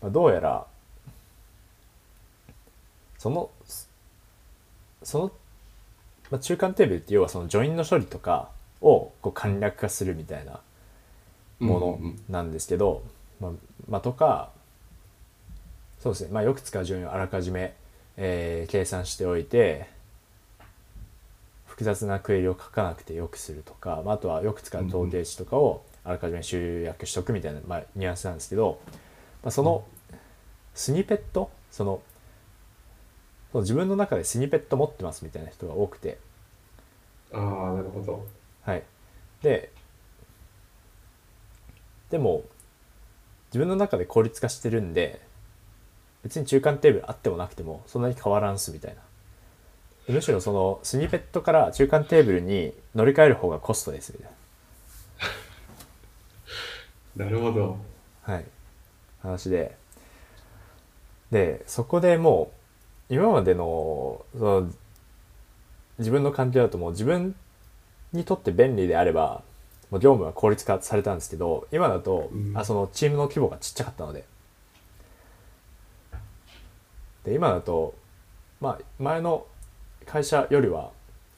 [SPEAKER 1] まあ、どうやらそのその、まあ、中間テーブルって要はそのジョインの処理とかをこう簡略化するみたいな
[SPEAKER 2] うん。
[SPEAKER 1] ものなんですけど、まあ、まあとかそうですね、まあ、よく使う順位をあらかじめ、えー計算しておいて複雑なクエリを書かなくてよくするとか、まあ、あとはよく使う統計値とかをあらかじめ集約しとくみたいな、まあ、ニュアンスなんですけど、まあ、そのスニペットそのその自分の中でスニペット持ってますみたいな人が多くて
[SPEAKER 2] ああ、なるほど。
[SPEAKER 1] はい。で、でも、自分の中で効率化してるんで、別に中間テーブルあってもなくても、そんなに変わらんすみたいな。でむしろそのスニペットから中間テーブルに乗り換える方がコストですみたい
[SPEAKER 2] な *laughs* るほど。
[SPEAKER 1] な。はい。話で。で、そこでもう、今までの、その、自分の環境だともう自分にとって便利であれば、もう業務は効率化されたんですけど、今だと、
[SPEAKER 2] うん。
[SPEAKER 1] あそのチームの規模がちっちゃかったので。で、今だと、まあ、前の会社よりは、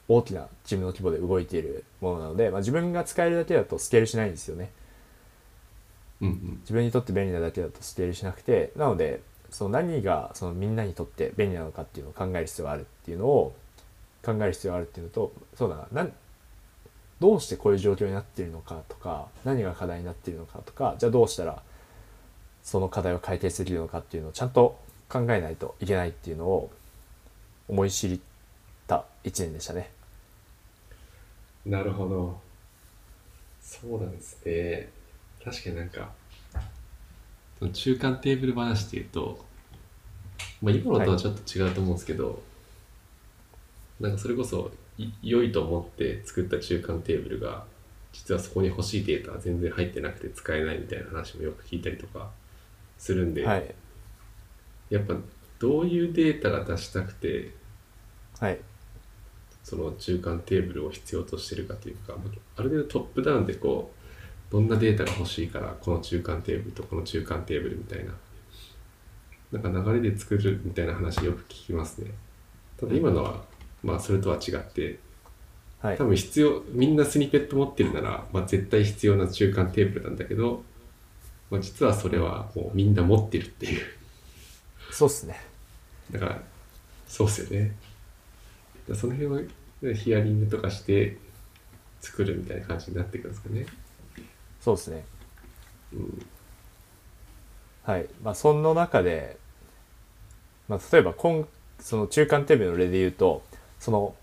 [SPEAKER 1] 大きなチームの規模で動いているものなので、まあ、自分が使えるだけだとスケールしないんですよね。
[SPEAKER 2] うんうん。
[SPEAKER 1] 自分にとって便利なだけだとスケールしなくてなのでその何がそのみんなにとって便利なのかっていうのを考える必要があるっていうのを考える必要があるっていうのとそうだななどうしてこういう状況になってるのかとか何が課題になってるのかとかじゃあどうしたらその課題を解決できるのかっていうのをちゃんと考えないといけないっていうのを思い知った一年でしたね。
[SPEAKER 2] なるほど。そうなんですね。確かになんか、その中間テーブル話で言うと、まあ、今のとはちょっと違うと思うんですけど、なんかそれこそい良いと思って作った中間テーブルが、実はそこに欲しいデータは全然入ってなくて使えないみたいな話もよく聞いたりとかするんで、
[SPEAKER 1] はい。
[SPEAKER 2] やっぱどういうデータが出したくて
[SPEAKER 1] はい。
[SPEAKER 2] その中間テーブルを必要としてるかというかある程度トップダウンでこうどんなデータが欲しいからこの中間テーブルとこの中間テーブルみたいななんか流れで作るみたいな話よく聞きますねただ今のはまあそれとは違って
[SPEAKER 1] はい
[SPEAKER 2] 多。分必要みんなスニペット持ってるなら、まあ、絶対必要な中間テーブルなんだけど、まあ、実はそれはもうみんな持ってるっていう
[SPEAKER 1] そうっすね。
[SPEAKER 2] だから、そうっすよね。その辺はヒアリングとかして作るみたいな感じになってくるんですかね。
[SPEAKER 1] そうですね。
[SPEAKER 2] うん。
[SPEAKER 1] はい。まあ、その中で、まあ、例えば今、その中間テーブルの例で言うと、その、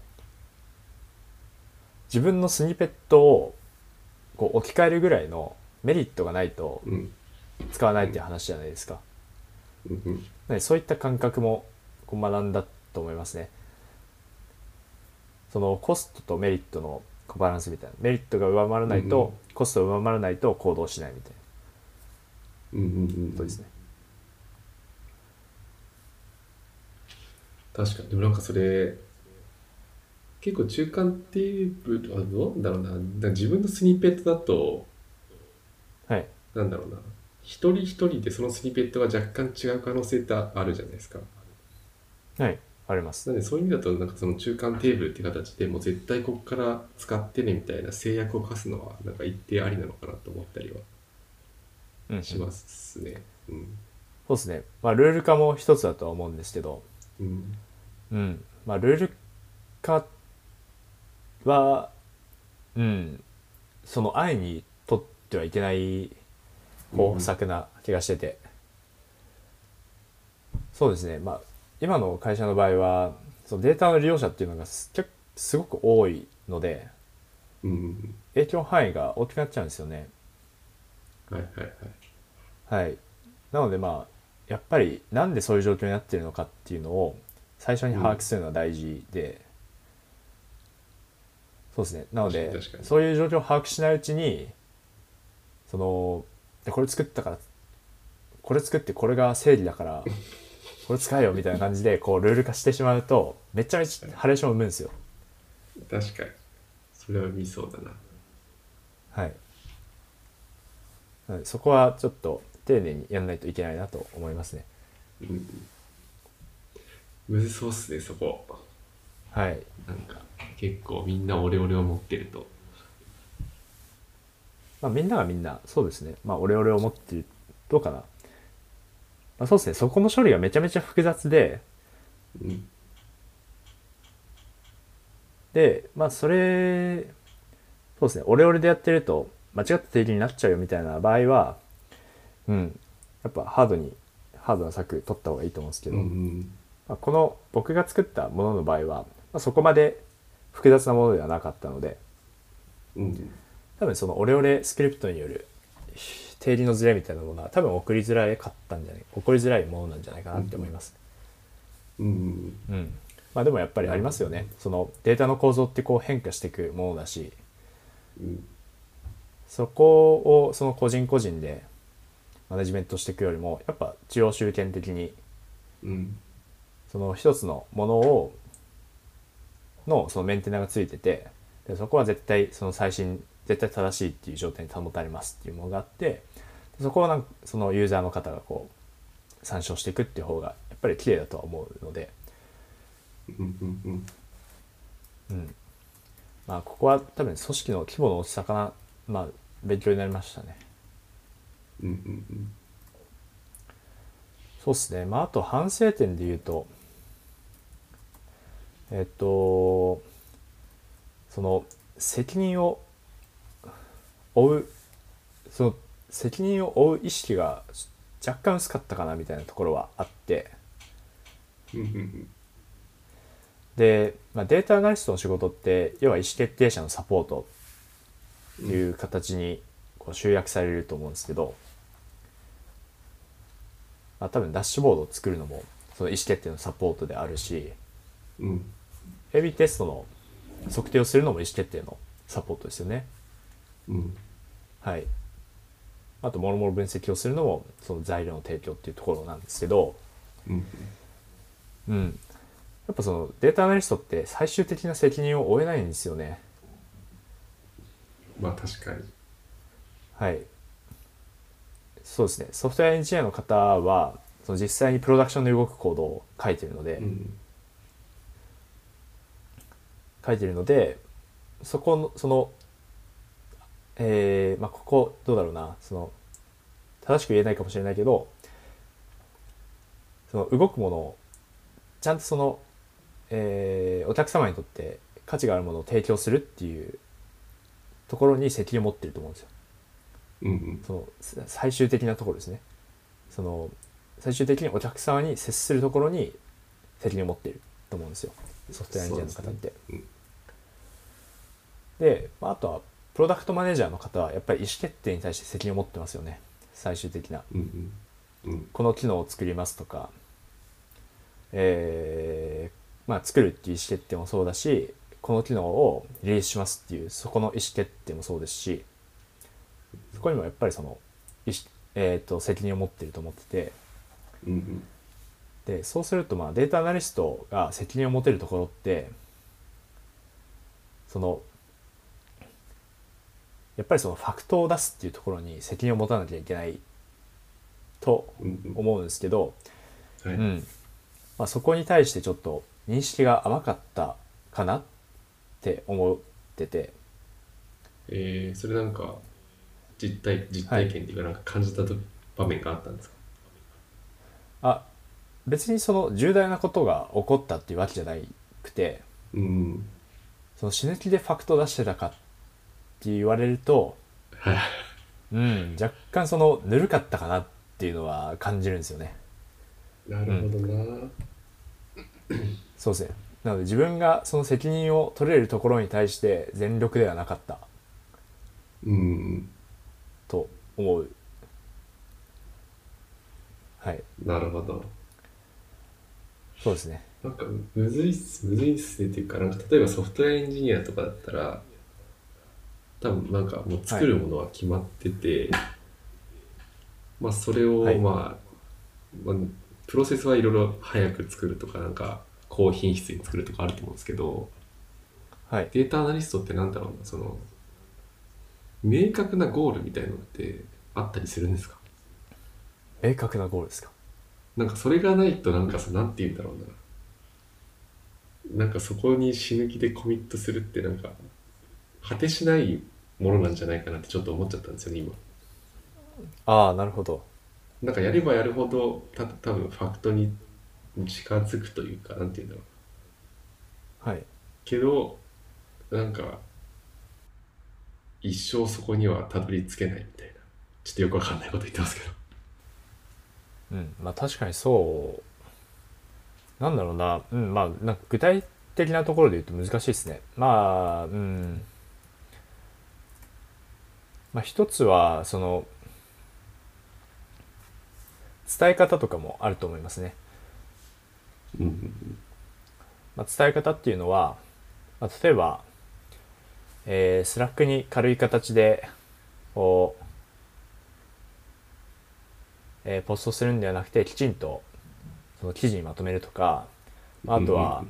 [SPEAKER 1] 自分のスニペットをこう置き換えるぐらいのメリットがないと
[SPEAKER 2] うん。
[SPEAKER 1] 使わないっていう話じゃないですか。
[SPEAKER 2] うんうん。
[SPEAKER 1] そういった感覚もこう学んだと思いますね。そのコストとメリットのバランスみたいな。メリットが上回らない
[SPEAKER 2] うんうん
[SPEAKER 1] と、コストが上回らないと行動しないみたいな
[SPEAKER 2] うんうんうん。
[SPEAKER 1] ことですね。
[SPEAKER 2] 確かに。でもなんかそれ、結構中間テーブルはどうだろうな。自分のスニペットだと、
[SPEAKER 1] はい。
[SPEAKER 2] なんだろうな。一人一人でそのスニペットが若干違う可能性ってあるじゃないですか。
[SPEAKER 1] はい。あります。
[SPEAKER 2] なんでそういう意味だとなんかその中間テーブルっていう形でもう絶対ここから使ってねみたいな制約を課すのはなんか一定ありなのかなと思ったりは
[SPEAKER 1] うん。
[SPEAKER 2] しますね。うん。
[SPEAKER 1] そうですね。まあ、ルール化も一つだとは思うんですけど、
[SPEAKER 2] うん。
[SPEAKER 1] うん。まあ、ルール化は、うん、その安易に取ってはいけない方策な気がしてて、そうですね。まあ、今の会社の場合は、そのデータの利用者っていうのがす結すごく多いので、
[SPEAKER 2] うん。
[SPEAKER 1] 影響範囲が大きくなっちゃうんですよね。
[SPEAKER 2] はいはいはい。
[SPEAKER 1] はい。なのでまあ、やっぱりなんでそういう状況になってるのかっていうのを最初に把握するのは大事で、そうですね。なのでそういう状況を把握しないうちに、その、でこれ作ったから、これ作ってこれが正義だから、これ使えよみたいな感じで、こう、ルール化してしまうと、めちゃめちゃハレーションを生むんですよ。
[SPEAKER 2] 確かに。それは見そうだな。
[SPEAKER 1] はい。そこはちょっと丁寧にやらないといけないなと思いますね。
[SPEAKER 2] うん。むずそうっすね、そこ。
[SPEAKER 1] はい。
[SPEAKER 2] なんか結構みんなオレオレを持ってると。
[SPEAKER 1] まあ、みんながみんな、そうですね。まあ、オレオレを持ってる、どうかな。まあ、そうですね。そこの処理がめちゃめちゃ複雑で、
[SPEAKER 2] うん。
[SPEAKER 1] で、まあ、それ、そうですね。オレオレでやってると、間違った定義になっちゃうよみたいな場合は、うん。やっぱハードに、ハードな策取った方がいいと思うんですけど、
[SPEAKER 2] うん。
[SPEAKER 1] まあ、この僕が作ったものの場合は、まあ、そこまで複雑なものではなかったので、
[SPEAKER 2] うん。
[SPEAKER 1] 多分そのオレオレスクリプトによる定義のズレみたいなものは多分送りづらかったんじゃない送りづらいものなんじゃないかなって思います。
[SPEAKER 2] うん。
[SPEAKER 1] うん。まあでもやっぱりありますよね。そのデータの構造ってこう変化していくものだし、
[SPEAKER 2] うん。
[SPEAKER 1] そこをその個人個人でマネジメントしていくよりも、やっぱ中央集権的に
[SPEAKER 2] うん。
[SPEAKER 1] その一つのものをのそのメンテナがついててでそこは絶対その最新絶対正しいっていう状態に保たれますっていうものがあってそこをなんかそのユーザーの方がこう参照していくっていう方がやっぱり綺麗だとは思うので、
[SPEAKER 2] うん。うん。
[SPEAKER 1] うん、まあここは多分組織の規模の大きさかな。まあ勉強になりましたね。
[SPEAKER 2] うんうん
[SPEAKER 1] そうですね。まああと反省点で言うとえっとその責任を負うその責任を負う意識が若干薄かったかなみたいなところはあって。で、まあ、データアナリストの仕事って要は意思決定者のサポートっていう形にこう集約されると思うんですけど、まあ、多分ダッシュボードを作るのもその意思決定のサポートであるし
[SPEAKER 2] うん。
[SPEAKER 1] AB テストの測定をするのも意思決定のサポートですよね。
[SPEAKER 2] うん
[SPEAKER 1] はい。あと、もろもろ分析をするのも、その材料の提供っていうところなんですけど、
[SPEAKER 2] うん
[SPEAKER 1] うん。やっぱそのデータアナリストって最終的な責任を負えないんですよね。
[SPEAKER 2] まあ確かに
[SPEAKER 1] はい。そうですね。ソフトウェアエンジニアの方は、その実際にプロダクションで動くコードを書いてるので、
[SPEAKER 2] うん
[SPEAKER 1] 書いてるので、そこの、その、えー、まあ、ここ、どうだろうな、その、正しく言えないかもしれないけど、その動くものを、ちゃんとその、えーお客様にとって価値があるものを提供するっていうところに責任を持ってると思うんですよ。
[SPEAKER 2] うんうん
[SPEAKER 1] そのさ最終的なところですね。その最終的にお客様に接するところに責任を持っていると思うんですよ。ソフトウェアエンジニアの方って。
[SPEAKER 2] うん
[SPEAKER 1] で、まあ、あとはプロダクトマネージャーの方はやっぱり意思決定に対して責任を持ってますよね。最終的な。
[SPEAKER 2] うんうん。うん。
[SPEAKER 1] この機能を作りますとか、えーまあ、作るっていう意思決定もそうだしこの機能をリリースしますっていうそこの意思決定もそうですしそこにもやっぱりその意思、えー、と責任を持ってると思ってて。
[SPEAKER 2] うんうん。
[SPEAKER 1] でそうするとまあデータアナリストが責任を持てるところってそのやっぱりそのファクトを出すっていうところに責任を持たなきゃいけないと
[SPEAKER 2] うんうん
[SPEAKER 1] 思うんですけど、
[SPEAKER 2] はい
[SPEAKER 1] うん。まあ、そこに対してちょっと認識が甘かったかなって思ってて。
[SPEAKER 2] えー、それなんか実体実体験っていうかなんか感じたと場面があったんですか？
[SPEAKER 1] あ別にその重大なことが起こったっていうわけじゃなくて
[SPEAKER 2] うん。
[SPEAKER 1] その死ぬ気でファクトを出してたかって言われると、
[SPEAKER 2] はい
[SPEAKER 1] うん、若干そのぬるかったかなっていうのは感じるんですよね。
[SPEAKER 2] なるほどな、
[SPEAKER 1] そうですね。なので自分がその責任を取れるところに対して全力ではなかった
[SPEAKER 2] うん
[SPEAKER 1] と思う。はい、
[SPEAKER 2] なるほど
[SPEAKER 1] そうですね。
[SPEAKER 2] なんかむずいっすむずいっすねっていうかなんか例えばソフトウェアエンジニアとかだったら多分なんかもう作るものは決まってて、まあそれを、
[SPEAKER 1] はい
[SPEAKER 2] まあ、まあプロセスはいろいろ早く作るとかなんか高品質に作るとかあると思うんですけど
[SPEAKER 1] はい。
[SPEAKER 2] データアナリストってなんだろうなその明確なゴールみたいのってあったりするんですか？
[SPEAKER 1] 明確なゴールですか？
[SPEAKER 2] なんかそれがないとなんかさなんて言うんだろうななんかそこに死ぬ気でコミットするってなんか果てしないものなんじゃないかなってちょっと思っちゃったんですよね今
[SPEAKER 1] ああ、なるほど。
[SPEAKER 2] なんかやればやるほどた多分ファクトに近づくというかなんて言うんだろう
[SPEAKER 1] はい。
[SPEAKER 2] けどなんか一生そこにはたどり着けないみたいなちょっとよくわかんないこと言ってますけど
[SPEAKER 1] うん、まあ確かにそう。なんだろうな。うん、まあなんか具体的なところで言うと難しいですね。まあ、うん。まあ一つは、その、伝え方とかもあると思いますね。まあ、伝え方っていうのは、まあ、例えば、えー、 Slack に軽い形で、こう、えーポストするんではなくて、きちんと、その記事にまとめるとか、まああとは、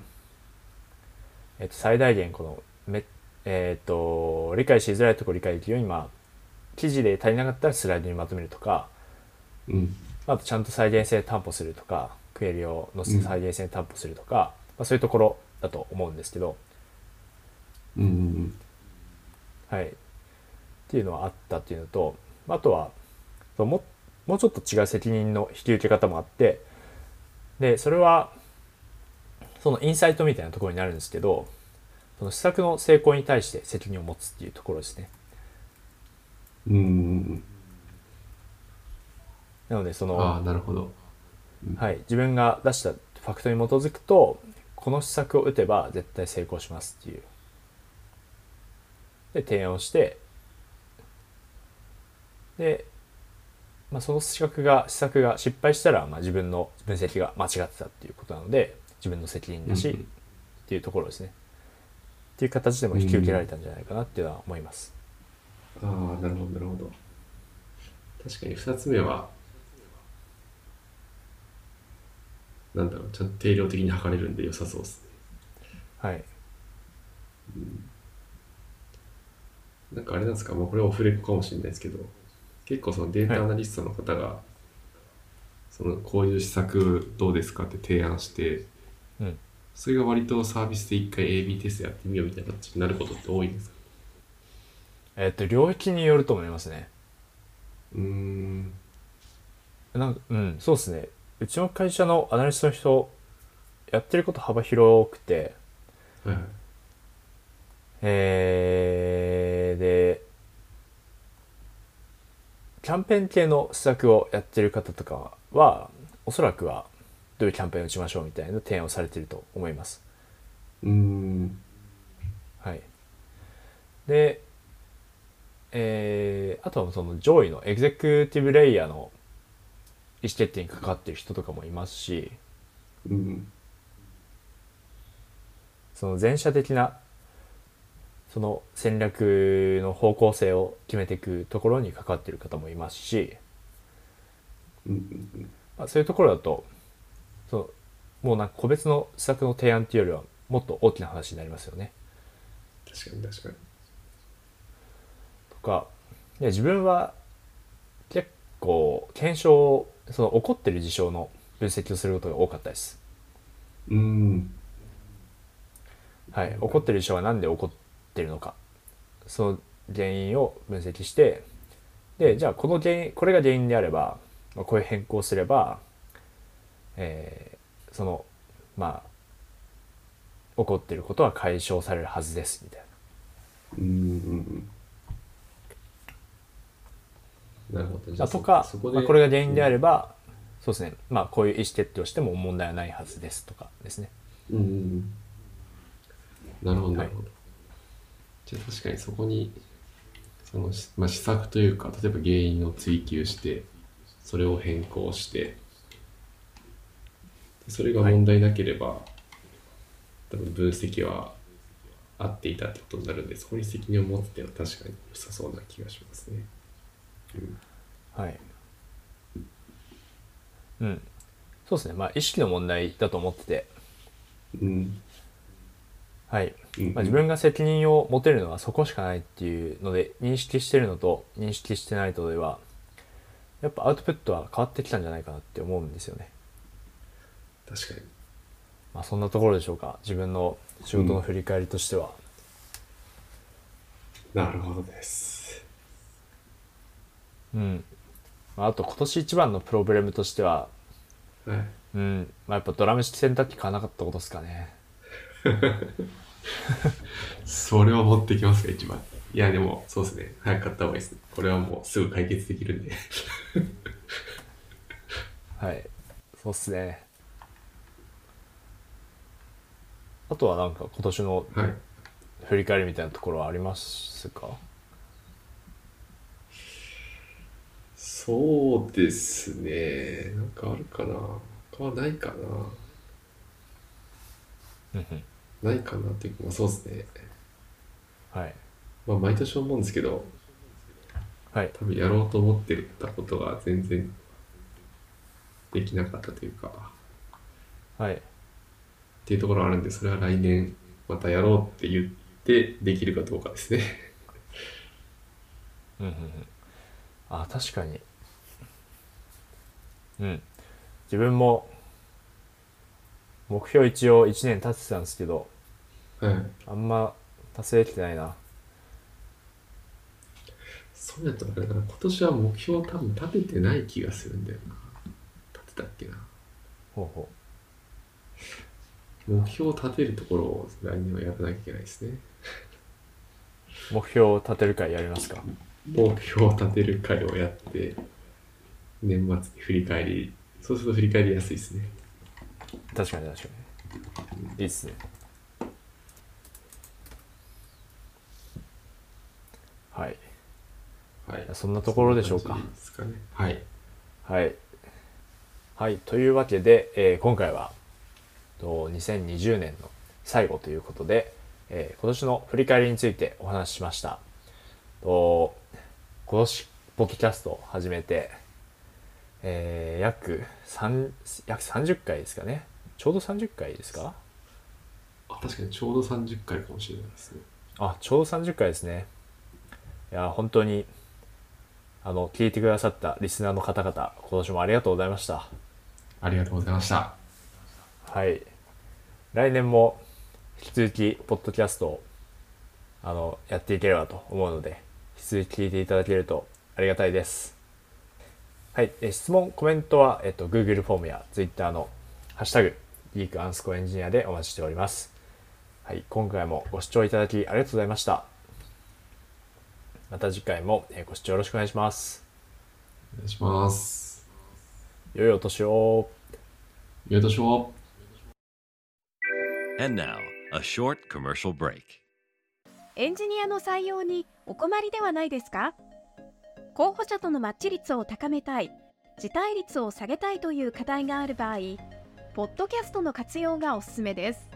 [SPEAKER 1] えっと、最大限この、め、えっと、理解しづらいところを理解できるように、まあ、記事で足りなかったらスライドにまとめるとか、
[SPEAKER 2] うん。
[SPEAKER 1] あとちゃんと再現性担保するとか、クエリを載せて再現性担保するとか、まあ、そういうところだと思うんですけど、
[SPEAKER 2] うんうん
[SPEAKER 1] はい、っていうのはあったっていうのとあとはももうちょっと違う責任の引き受け方もあってでそれはそのインサイトみたいなところになるんですけどその施策の成功に対して責任を持つっていうところですね
[SPEAKER 2] うん。うんうん
[SPEAKER 1] なのでその
[SPEAKER 2] ああなるほど。
[SPEAKER 1] はい、自分が出したファクトに基づくとこの施策を打てば絶対成功しますっていう。で提案をしてで、まあ、その施策が施策が失敗したら、まあ、自分の分析が間違ってたっていうことなので自分の責任だし、
[SPEAKER 2] うんうん。
[SPEAKER 1] っていうところですね。っていう形でも引き受けられたんじゃないかなっていうのは思います、
[SPEAKER 2] ああなるほどなるほど。確かに2つ目はなんだろうちゃんと定量的に測れるんで良さそうですね。
[SPEAKER 1] はい。
[SPEAKER 2] なんかあれなんですか、もうこれはオフレコかもしれないですけど、結構そのデータアナリストの方が、そのこういう施策どうですかって提案して、
[SPEAKER 1] うん。
[SPEAKER 2] それが割とサービスで一回 AB テストやってみようみたいな形になることって多いんですか？
[SPEAKER 1] えっと領域によると思いますね。
[SPEAKER 2] うーん、
[SPEAKER 1] なんかうんそうですね。うちの会社のアナリストの人やってること幅広くて。
[SPEAKER 2] はい。はい。
[SPEAKER 1] えー、でキャンペーン系の施策をやってる方とかはおそらくはどういうキャンペーンを打ちましょうみたいな提案をされていると思います。
[SPEAKER 2] うーん、
[SPEAKER 1] はい。でえーあとはその上位のエグゼクティブレイヤーの意思決定に関わっている人とかもいますし
[SPEAKER 2] うん、
[SPEAKER 1] その前者的なその戦略の方向性を決めていくところに関わっている方もいますし、
[SPEAKER 2] うん、うん
[SPEAKER 1] まあ、そういうところだとそのもうなんか個別の施策の提案っていうよりはもっと大きな話になりますよね。
[SPEAKER 2] 確かに確かに。
[SPEAKER 1] とか自分は結構検証その起こってる事象の分析をすることが多かったです。
[SPEAKER 2] うーん、
[SPEAKER 1] はい、起こってる事象は何で起こってるのかその原因を分析してでじゃあこの原因これが原因であれば、まあ、こういう変更すれば、えーそのまあ起こってることは解消されるはずですみたいな。
[SPEAKER 2] うん、うん、うん。なるほど。じゃ
[SPEAKER 1] とかまあ、これが原因であれば、そうですねまあこういう意思決定をしても問題はないはずですとかですね。
[SPEAKER 2] うんうんうん。なるほど、
[SPEAKER 1] はい
[SPEAKER 2] なるほど。じゃあ確かにそこに、その、まあ、施策というか、例えば原因を追求して、それを変更して、でそれが問題なければ、多分分析は合っていたってことになるんで、そこに責任を持つっていうのは確かに良さそうな気がしますね。うん
[SPEAKER 1] はい。うん。そうですね。まあ意識の問題だと思ってて、
[SPEAKER 2] うん。
[SPEAKER 1] はい。
[SPEAKER 2] うん
[SPEAKER 1] まあ、自分が責任を持てるのはそこしかないっていうので認識してるのと認識してないとではやっぱアウトプットは変わってきたんじゃないかなって思うんですよね。
[SPEAKER 2] 確かに。
[SPEAKER 1] まあそんなところでしょうか自分の仕事の振り返りとしては。
[SPEAKER 2] なるほどです。
[SPEAKER 1] うん。まあ、あと今年一番のプロブレムとしては、
[SPEAKER 2] はい。
[SPEAKER 1] うん、まあ、やっぱドラム式洗濯機買わなかったことですかね。
[SPEAKER 2] それを持ってきますか、一番。いや、でも、そうですね。早く買った方がいいですね。これはもうすぐ解決できるんで。
[SPEAKER 1] はい。そうっすね。あとはなんか今年の
[SPEAKER 2] はい。
[SPEAKER 1] 振り返りみたいなところはありますか？
[SPEAKER 2] そうですね。なんかあるかな。他はないか
[SPEAKER 1] うんうん
[SPEAKER 2] な。ないかなっていうか、まあ、そうですね。
[SPEAKER 1] はい。
[SPEAKER 2] まあ、毎年思うんですけど、
[SPEAKER 1] はい。
[SPEAKER 2] 多分やろうと思ってたことが全然できなかったというか、
[SPEAKER 1] はい。
[SPEAKER 2] っていうところあるんで、それは来年またやろうって言ってできるかどうかですね。
[SPEAKER 1] うんうんうん。あ、確かに。うん。自分も、目標一応1年経ってたんですけど、
[SPEAKER 2] はい。
[SPEAKER 1] あんま達成できてないな。
[SPEAKER 2] そうやったらあれだな。今年は目標多分立ててない気がするんだよな。立てたっけな。
[SPEAKER 1] ほうほ
[SPEAKER 2] 目標を立てるところを来年はやらなきゃいけないですね。
[SPEAKER 1] う目標を立てる会やりますか？
[SPEAKER 2] 目標を立てる会をやって年末に振り返りそうすると振り返りやすいですね。
[SPEAKER 1] 確かに確かに。いいっすね。はい。
[SPEAKER 2] はい。
[SPEAKER 1] そんなところでしょう
[SPEAKER 2] か。ね。はい。
[SPEAKER 1] はい。はい。というわけで、えー今回は、と2020年の最後ということで、えー今年の振り返りについてお話ししました。と今年、ポキキャストを始めて、えー約3、約30回ですかね。ちょうど30回ですか？
[SPEAKER 2] あ確かにちょうど30回かもしれないですね
[SPEAKER 1] あ、ちょうど30回ですね。いや、本当に、あの、聞いてくださったリスナーの方々、今年もありがとうございました。
[SPEAKER 2] ありがとうございました
[SPEAKER 1] はい。来年も引き続き、ポッドキャストを、あの、やっていければと思うので、引き続き聞いていただけるとありがたいです。はい。え質問、コメントは、えっと、Google フォームや Twitter のハッシュタグ、ギークアンスコエンジニアでお待ちしております。はい。今回もご視聴いただきありがとうございました。また次回もえーご視聴よろしくお願いします。
[SPEAKER 2] お願いします
[SPEAKER 1] 良いお年を。
[SPEAKER 2] よいとしょ
[SPEAKER 3] And now, a short commercial break.
[SPEAKER 4] エンジニアの採用にお困りではないですか？候補者とのマッチ率を高めたい、辞退率を下げたいという課題がある場合、ポッドキャストの活用がおすすめです。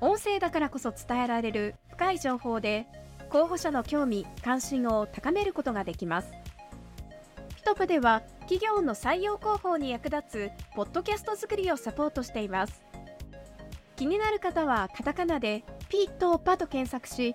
[SPEAKER 4] 音声だからこそ伝えられる深い情報で、候補者の興味・関心を高めることができます。ピトプでは企業の採用広報に役立つポッドキャスト作りをサポートしています。気になる方はカタカナでピーとパと検索し